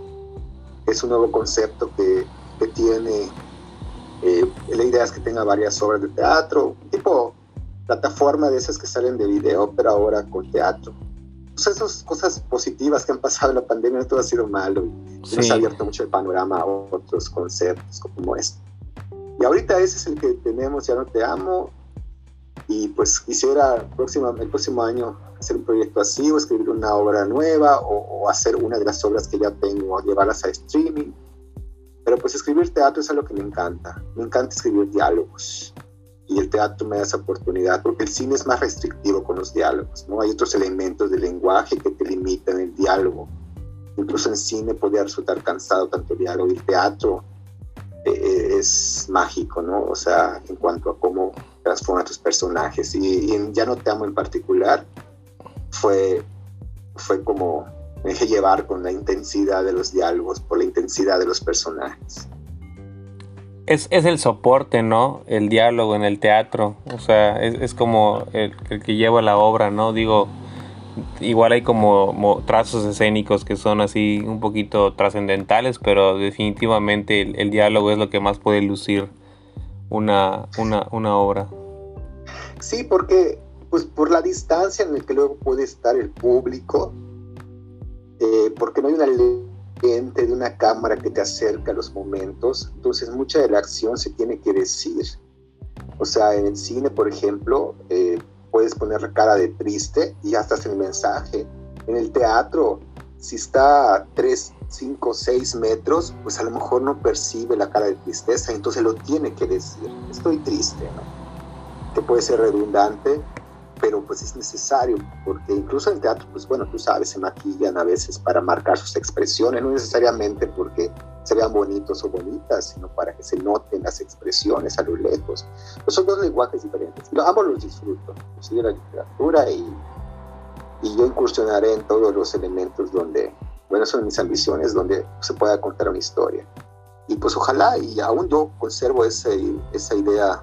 Es un nuevo concepto que, que tiene, eh, la idea es que tenga varias obras de teatro, tipo plataforma de esas que salen de video, pero ahora con teatro. Pues esas cosas positivas que han pasado en la pandemia, no todo ha sido malo. Y nos ha abierto mucho el panorama a otros conceptos como este. Y ahorita ese es el que tenemos, Ya no te amo. Y pues quisiera el próximo, el próximo año hacer un proyecto así, o escribir una obra nueva, o, o hacer una de las obras que ya tengo, llevarlas a streaming. Pero pues escribir teatro es algo que me encanta. Me encanta escribir diálogos y el teatro me da esa oportunidad, porque el cine es más restrictivo con los diálogos, ¿no? Hay otros elementos del lenguaje que te limitan el diálogo. Incluso en cine podría resultar cansado tanto el diálogo y el teatro eh, es mágico, ¿no? O sea, en cuanto a cómo transforma tus personajes. Y, en Ya no te amo en particular, fue, fue como me dejé llevar con la intensidad de los diálogos, por la intensidad de los personajes es, es, el soporte, ¿no? El diálogo en el teatro. O sea, es, es como el, que lleva la obra, ¿no? Digo, igual hay como, trazos escénicos que son así un poquito trascendentales, pero definitivamente el, diálogo es lo que más puede lucir una, una, una obra. Sí, porque pues por la distancia en la que luego puede estar el público, eh, porque no hay una ley de una cámara que te acerca a los momentos, entonces mucha de la acción se tiene que decir. O sea, en el cine, por ejemplo, eh, puedes poner la cara de triste y ya estás en el mensaje. En el teatro, si está a 3, 5, 6 metros, pues a lo mejor no percibe la cara de tristeza, entonces lo tiene que decir. Estoy triste, ¿no? Que puede ser redundante, pero pues es necesario, porque incluso en teatro, pues bueno, tú sabes, se maquillan a veces para marcar sus expresiones, no necesariamente porque se vean bonitos o bonitas, sino para que se noten las expresiones a lo lejos. Pues son dos lenguajes diferentes. Yo ambos los disfruto, yo la literatura y, y yo incursionaré en todos los elementos donde, bueno, son mis ambiciones, donde se pueda contar una historia. Y pues ojalá, y aún yo conservo ese, esa idea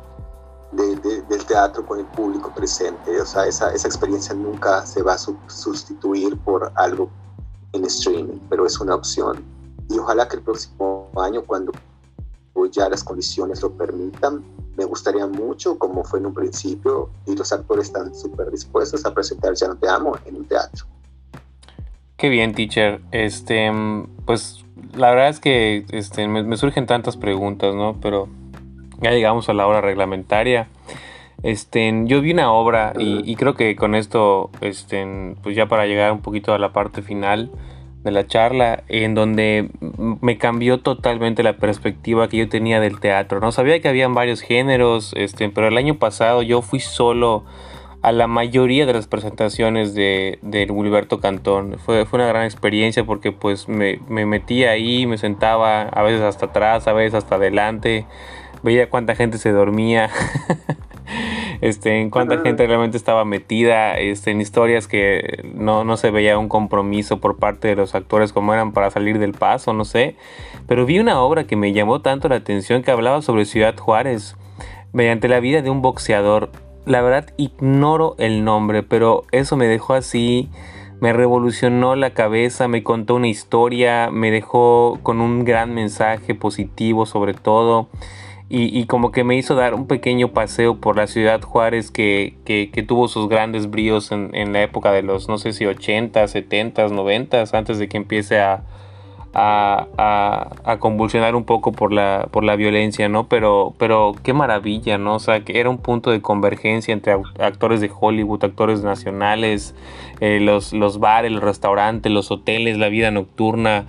del teatro con el público presente. O sea, esa, esa experiencia nunca se va a sustituir por algo en streaming, pero es una opción. Y ojalá que el próximo año, cuando ya las condiciones lo permitan, me gustaría mucho, como fue en un principio, y los actores están súper dispuestos a presentar Ya no te amo en un teatro. Qué bien, teacher. Este, pues la verdad es que este, me, me surgen tantas preguntas, ¿no? Pero ya llegamos a la hora reglamentaria. Este, yo vi una obra y, creo que con esto, este, pues ya para llegar un poquito a la parte final de la charla, en donde me cambió totalmente la perspectiva que yo tenía del teatro. No sabía que habían varios géneros, este, pero el año pasado yo fui solo a la mayoría de las presentaciones de, de Wilberto Cantón. Fue, fue una gran experiencia porque pues me, me metí ahí, me sentaba a veces hasta atrás, a veces hasta adelante veía cuánta gente se dormía, este, en cuánta gente realmente estaba metida este, en historias que no, no se veía un compromiso por parte de los actores como eran para salir del paso, no sé. Pero vi una obra que me llamó tanto la atención que hablaba sobre Ciudad Juárez, mediante la vida de un boxeador. La verdad ignoro el nombre, pero eso me dejó así me revolucionó la cabeza, me contó una historia, me dejó con un gran mensaje positivo sobre todo y, como que me hizo dar un pequeño paseo por la ciudad Juárez que, que, tuvo sus grandes bríos en, en, la época de los, no sé si 80, 70, 90, antes de que empiece a, a, a, convulsionar un poco por la, por la violencia, ¿no? Pero, pero qué maravilla, ¿no? O sea, que era un punto de convergencia entre actores de Hollywood, actores nacionales, eh, los, los bares, los restaurantes, los hoteles, la vida nocturna.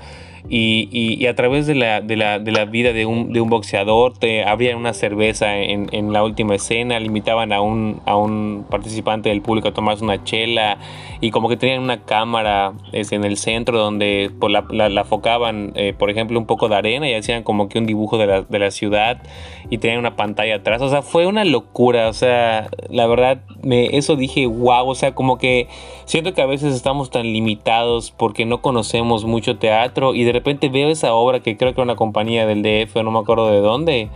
Y, a través de la, de la, de la vida de un, de un, boxeador te abrían una cerveza en, en, la última escena, limitaban a un, a un participante del público a tomarse una chela y como que tenían una cámara es, en el centro donde pues, la, la, la focaban, eh, por ejemplo, un poco de arena y hacían como que un dibujo de la, de la ciudad y tenían una pantalla atrás. O sea, fue una locura. O sea, la verdad, me, eso dije, wow. O sea, como que siento que a veces estamos tan limitados porque no conocemos mucho teatro y de repente veo esa obra que creo que era una compañía del DF, no me acuerdo de dónde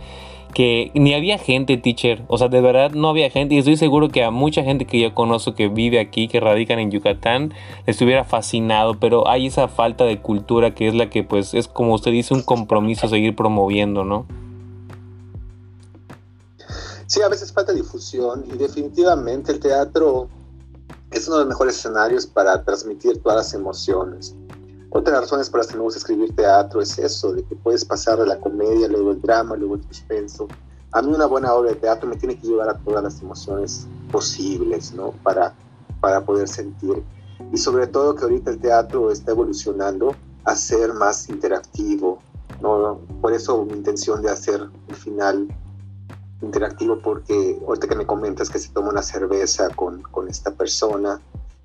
que ni había gente, teacher. O sea, de verdad no había gente. Y estoy seguro que a mucha gente que yo conozco que vive aquí, que radican en Yucatán, estuviera fascinado. Pero hay esa falta de cultura que es la que, pues, es como usted dice, un compromiso seguir promoviendo, ¿no? Sí, a veces falta difusión y definitivamente el teatro es uno de los mejores escenarios para transmitir todas las emociones. Otra de las razones por las que me gusta escribir teatro es eso, de que puedes pasar de la comedia, luego el drama, luego el suspenso. A mí una buena obra de teatro me tiene que llevar a todas las emociones posibles, ¿no? Para, para poder sentir. Y sobre todo que ahorita el teatro está evolucionando a ser más interactivo, ¿no? Por eso mi intención de hacer el final interactivo porque ahorita que me comentas que se toma una cerveza con, con esta persona,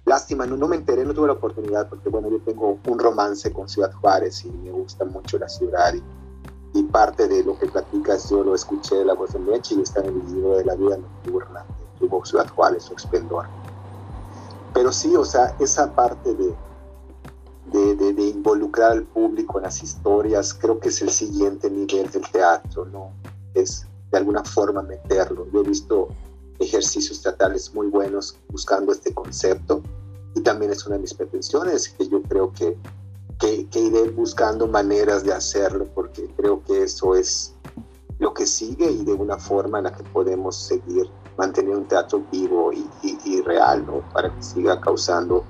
lástima, no, no, me enteré, no tuve la oportunidad porque bueno, yo tengo un romance con Ciudad Juárez y me gusta mucho la ciudad y, y parte de lo que platicas yo lo escuché de la voz de Meche y está en el libro de la vida nocturna que tuvo Ciudad Juárez, su esplendor. Pero sí, o sea, esa parte de, de, de, de, involucrar al público en las historias, creo que es el siguiente nivel del teatro, ¿no? Es de alguna forma meterlo. Yo he visto ejercicios teatrales muy buenos buscando este concepto y también es una de mis pretensiones que yo creo que, que, que iré buscando maneras de hacerlo porque creo que eso es lo que sigue y de una forma en la que podemos seguir manteniendo un teatro vivo y, y, y real, ¿no? Para que siga causando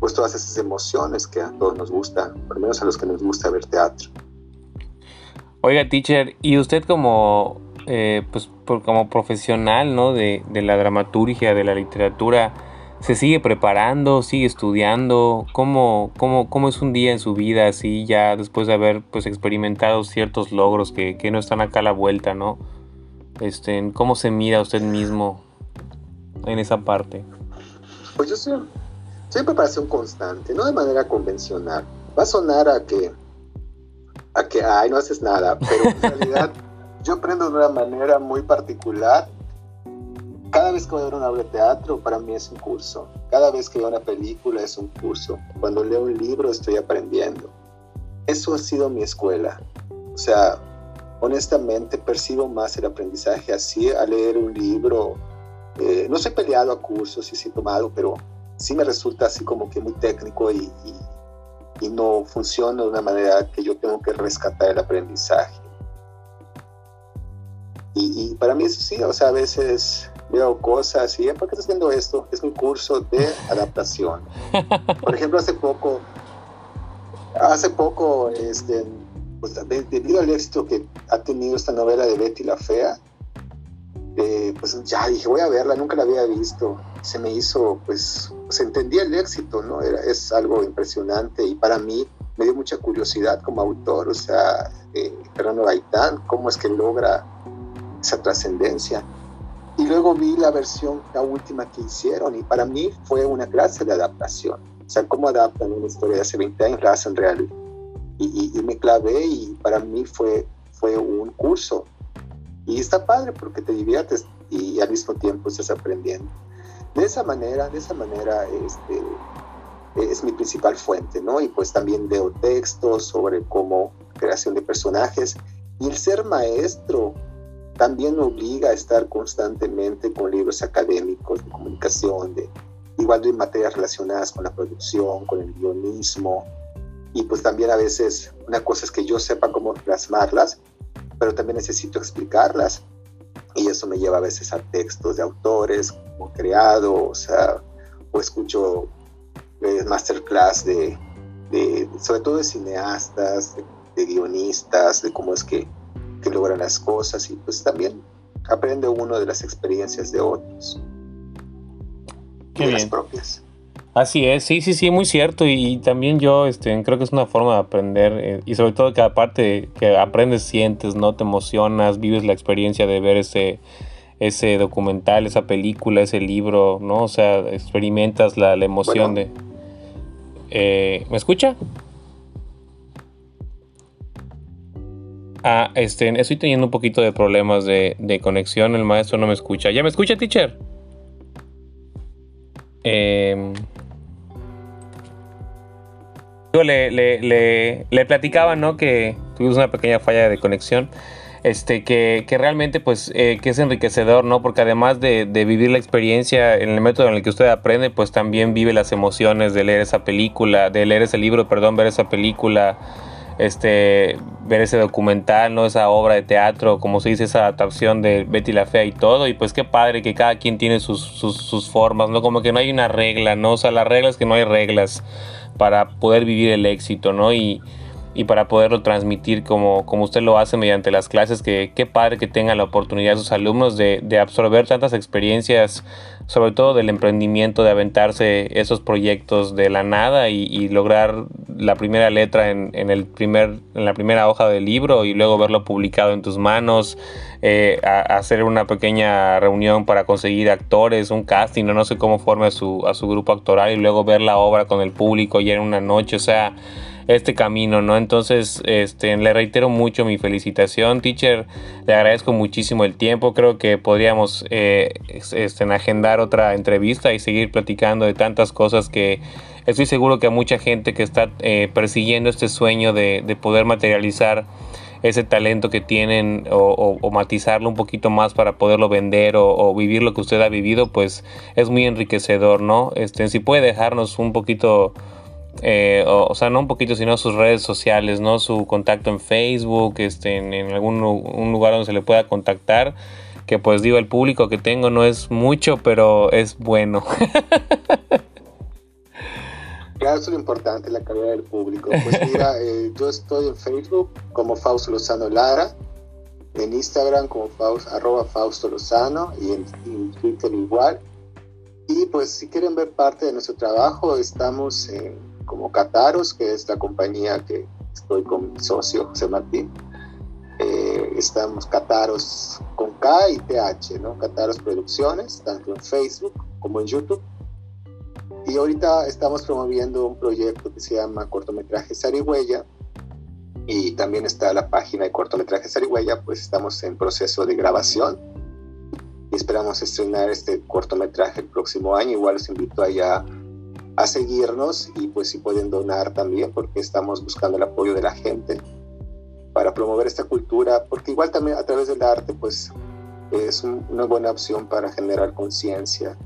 pues todas esas emociones que a todos nos gustan, por lo menos a los que nos gusta ver teatro. Oiga, teacher, ¿y usted como, eh, pues, por, como profesional ¿no? de, de, la dramaturgia, de la literatura, se sigue preparando, sigue estudiando? ¿Cómo, cómo, cómo es un día en su vida así ya después de haber pues, experimentado ciertos logros que, que no están acá a la vuelta, ¿no? Este, ¿Cómo se mira usted mismo en esa parte? Pues yo soy, soy preparación constante, no de manera convencional. Va a sonar a que a que, ay, no haces nada, pero en realidad yo aprendo de una manera muy particular. Cada vez que voy a ver una obra de teatro, para mí es un curso. Cada vez que veo una película es un curso. Cuando leo un libro estoy aprendiendo. Eso ha sido mi escuela. O sea, honestamente percibo más el aprendizaje así, a leer un libro. Eh, no soy peleado a cursos y sí tomado, pero sí me resulta así como que muy técnico y y no funciona de una manera que yo tengo que rescatar el aprendizaje. Y, y, para mí eso sí, o sea, a veces veo cosas y, ¿por qué estás haciendo esto? Es un curso de adaptación. Por ejemplo, hace poco, hace poco, este, pues, debido al éxito que ha tenido esta novela de Betty la Fea, eh, pues ya dije, voy a verla, nunca la había visto. Se me hizo, pues, se entendía el éxito, ¿no? Era, es algo impresionante y para mí me dio mucha curiosidad como autor, o sea, eh, Fernando Gaitán, cómo es que logra esa trascendencia. Y luego vi la versión, la última que hicieron, y para mí fue una clase de adaptación. O sea, cómo adaptan una historia de hace 20 años, la hacen real. Y, y, y me clavé y para mí fue, fue un curso y está padre porque te diviertes y al mismo tiempo estás aprendiendo. De esa manera, de esa manera, este, es mi principal fuente, ¿no? Y pues también veo textos sobre cómo creación de personajes. Y el ser maestro también obliga a estar constantemente con libros académicos de comunicación, de, igual de materias relacionadas con la producción, con el guionismo. Y pues también a veces una cosa es que yo sepa cómo plasmarlas, pero también necesito explicarlas. Y eso me lleva a veces a textos de autores como creado, o sea, o escucho eh, masterclass de, sobre todo de cineastas, de, de, guionistas, de cómo es que, que logran las cosas y pues también aprende uno de las experiencias de otros. Qué de bien. las propias. Así es, sí, sí, sí, muy cierto. Y, y también yo este, creo que es una forma de aprender. Eh, y sobre todo que aparte que aprendes, sientes, ¿no? Te emocionas, vives la experiencia de ver ese, ese documental, esa película, ese libro, ¿no? O sea, experimentas la, la emoción bueno. de... Eh, ¿Me escucha? Ah, este, estoy teniendo un poquito de problemas de, conexión. El maestro no me escucha. ¿Ya me escucha, teacher? Eh, le, platicaba, ¿no? Que tuvimos una pequeña falla de conexión. Este, que, que realmente, pues, eh, que es enriquecedor, ¿no? Porque además de, de, vivir la experiencia en el método en el que usted aprende, pues también vive las emociones de leer esa película, de leer ese libro, perdón, ver esa película, este, ver ese documental, ¿no? Esa obra de teatro, como se dice, esa adaptación de Betty la Fea y todo. Y pues qué padre que cada quien tiene sus, sus, formas, ¿no? Como que no hay una regla, ¿no? O sea, la regla es que no hay reglas para poder vivir el éxito, ¿no? Y, y para poderlo transmitir como, como usted lo hace mediante las clases, que qué padre que tengan la oportunidad sus alumnos de, de, absorber tantas experiencias, sobre todo del emprendimiento, de aventarse esos proyectos de la nada y, y lograr la primera letra en, en, el primer, en la primera hoja del libro y luego verlo publicado en tus manos, eh, hacer una pequeña reunión para conseguir actores, un casting, no, no sé cómo forme a su, a su grupo actoral y luego ver la obra con el público ya en una noche, o sea, este camino, ¿no? Entonces, este, le reitero mucho mi felicitación, teacher. Le agradezco muchísimo el tiempo. Creo que podríamos eh, este, agendar otra entrevista y seguir platicando de tantas cosas que estoy seguro que a mucha gente que está eh, persiguiendo este sueño de, de, poder materializar ese talento que tienen o, matizarlo un poquito más para poderlo vender o, o, vivir lo que usted ha vivido, pues es muy enriquecedor, ¿no? Este, si puede dejarnos un poquito eh, o, o, sea, no un poquito, sino sus redes sociales, ¿no? Su contacto en Facebook, este, en, en algún un lugar donde se le pueda contactar. Que pues digo, el público que tengo no es mucho, pero es bueno. Claro, eso es lo importante, la calidad del público. Pues mira, eh, yo estoy en Facebook como Fausto Lozano Lara, en Instagram como Faust, arroba Fausto Lozano y en, en Twitter igual. Y pues si quieren ver parte de nuestro trabajo, estamos en como Cataros, que es la compañía que estoy con mi socio José Martín. Eh, estamos Cataros con K y TH, ¿no? Cataros Producciones, tanto en Facebook como en YouTube. Y ahorita estamos promoviendo un proyecto que se llama Cortometraje Sarigüeya. Y también está la página de Cortometraje Sarigüeya, pues estamos en proceso de grabación. Y esperamos estrenar este cortometraje el próximo año. Igual los invito allá a seguirnos y pues si pueden donar también porque estamos buscando el apoyo de la gente para promover esta cultura porque igual también a través del arte pues es un, una buena opción para generar conciencia.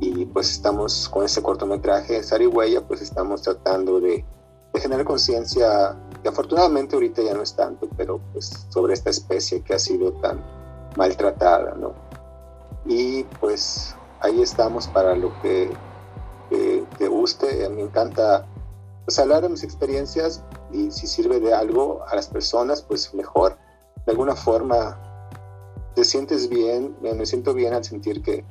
Y pues estamos con este cortometraje Sarigüeya pues estamos tratando de, de generar conciencia que afortunadamente ahorita ya no es tanto pero pues sobre esta especie que ha sido tan maltratada no y pues ahí estamos para lo que que te guste. Me encanta pues, hablar de mis experiencias y si sirve de algo a las personas, pues mejor. De alguna forma te sientes bien, me siento bien al sentir que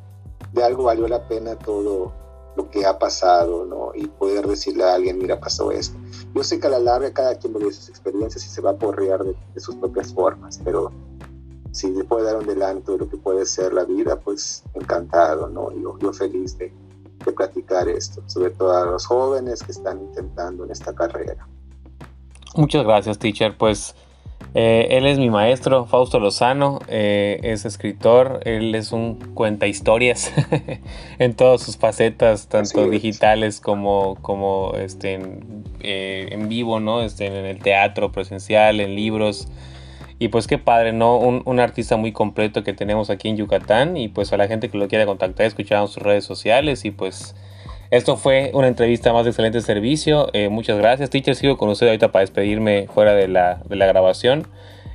de algo valió la pena todo lo que ha pasado, ¿no? Y poder decirle a alguien, mira, pasó esto. Yo sé que a la larga cada quien vive sus experiencias y se va a porrear de, de sus propias formas, pero si le puede dar un adelanto de lo que puede ser la vida, pues encantado, ¿no? Yo, yo feliz de, de platicar esto, sobre todo a los jóvenes que están intentando en esta carrera. Muchas gracias, teacher. Pues eh, él es mi maestro, Fausto Lozano, eh, es escritor, él es un cuenta historias en todas sus facetas, tanto digitales es. como, como este, en, eh, en, vivo, ¿no? Este, en el teatro presencial, en libros. Y pues qué padre, ¿no? Un, un, artista muy completo que tenemos aquí en Yucatán. Y pues a la gente que lo quiera contactar, escucharon sus redes sociales. Y pues esto fue una entrevista más de excelente servicio. Eh, muchas gracias, teacher. Sigo con usted ahorita para despedirme fuera de la, de la grabación.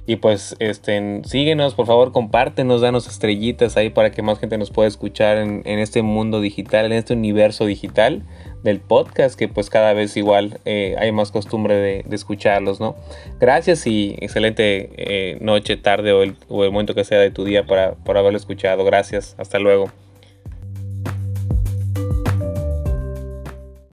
Y pues este, síguenos, por favor, compártenos, danos estrellitas ahí para que más gente nos pueda escuchar en, en este mundo digital, en este universo digital del podcast, que pues cada vez igual eh, hay más costumbre de, escucharlos, ¿no? Gracias y excelente eh, noche, tarde o el, o el, momento que sea de tu día para, por haberlo escuchado. Gracias, hasta luego.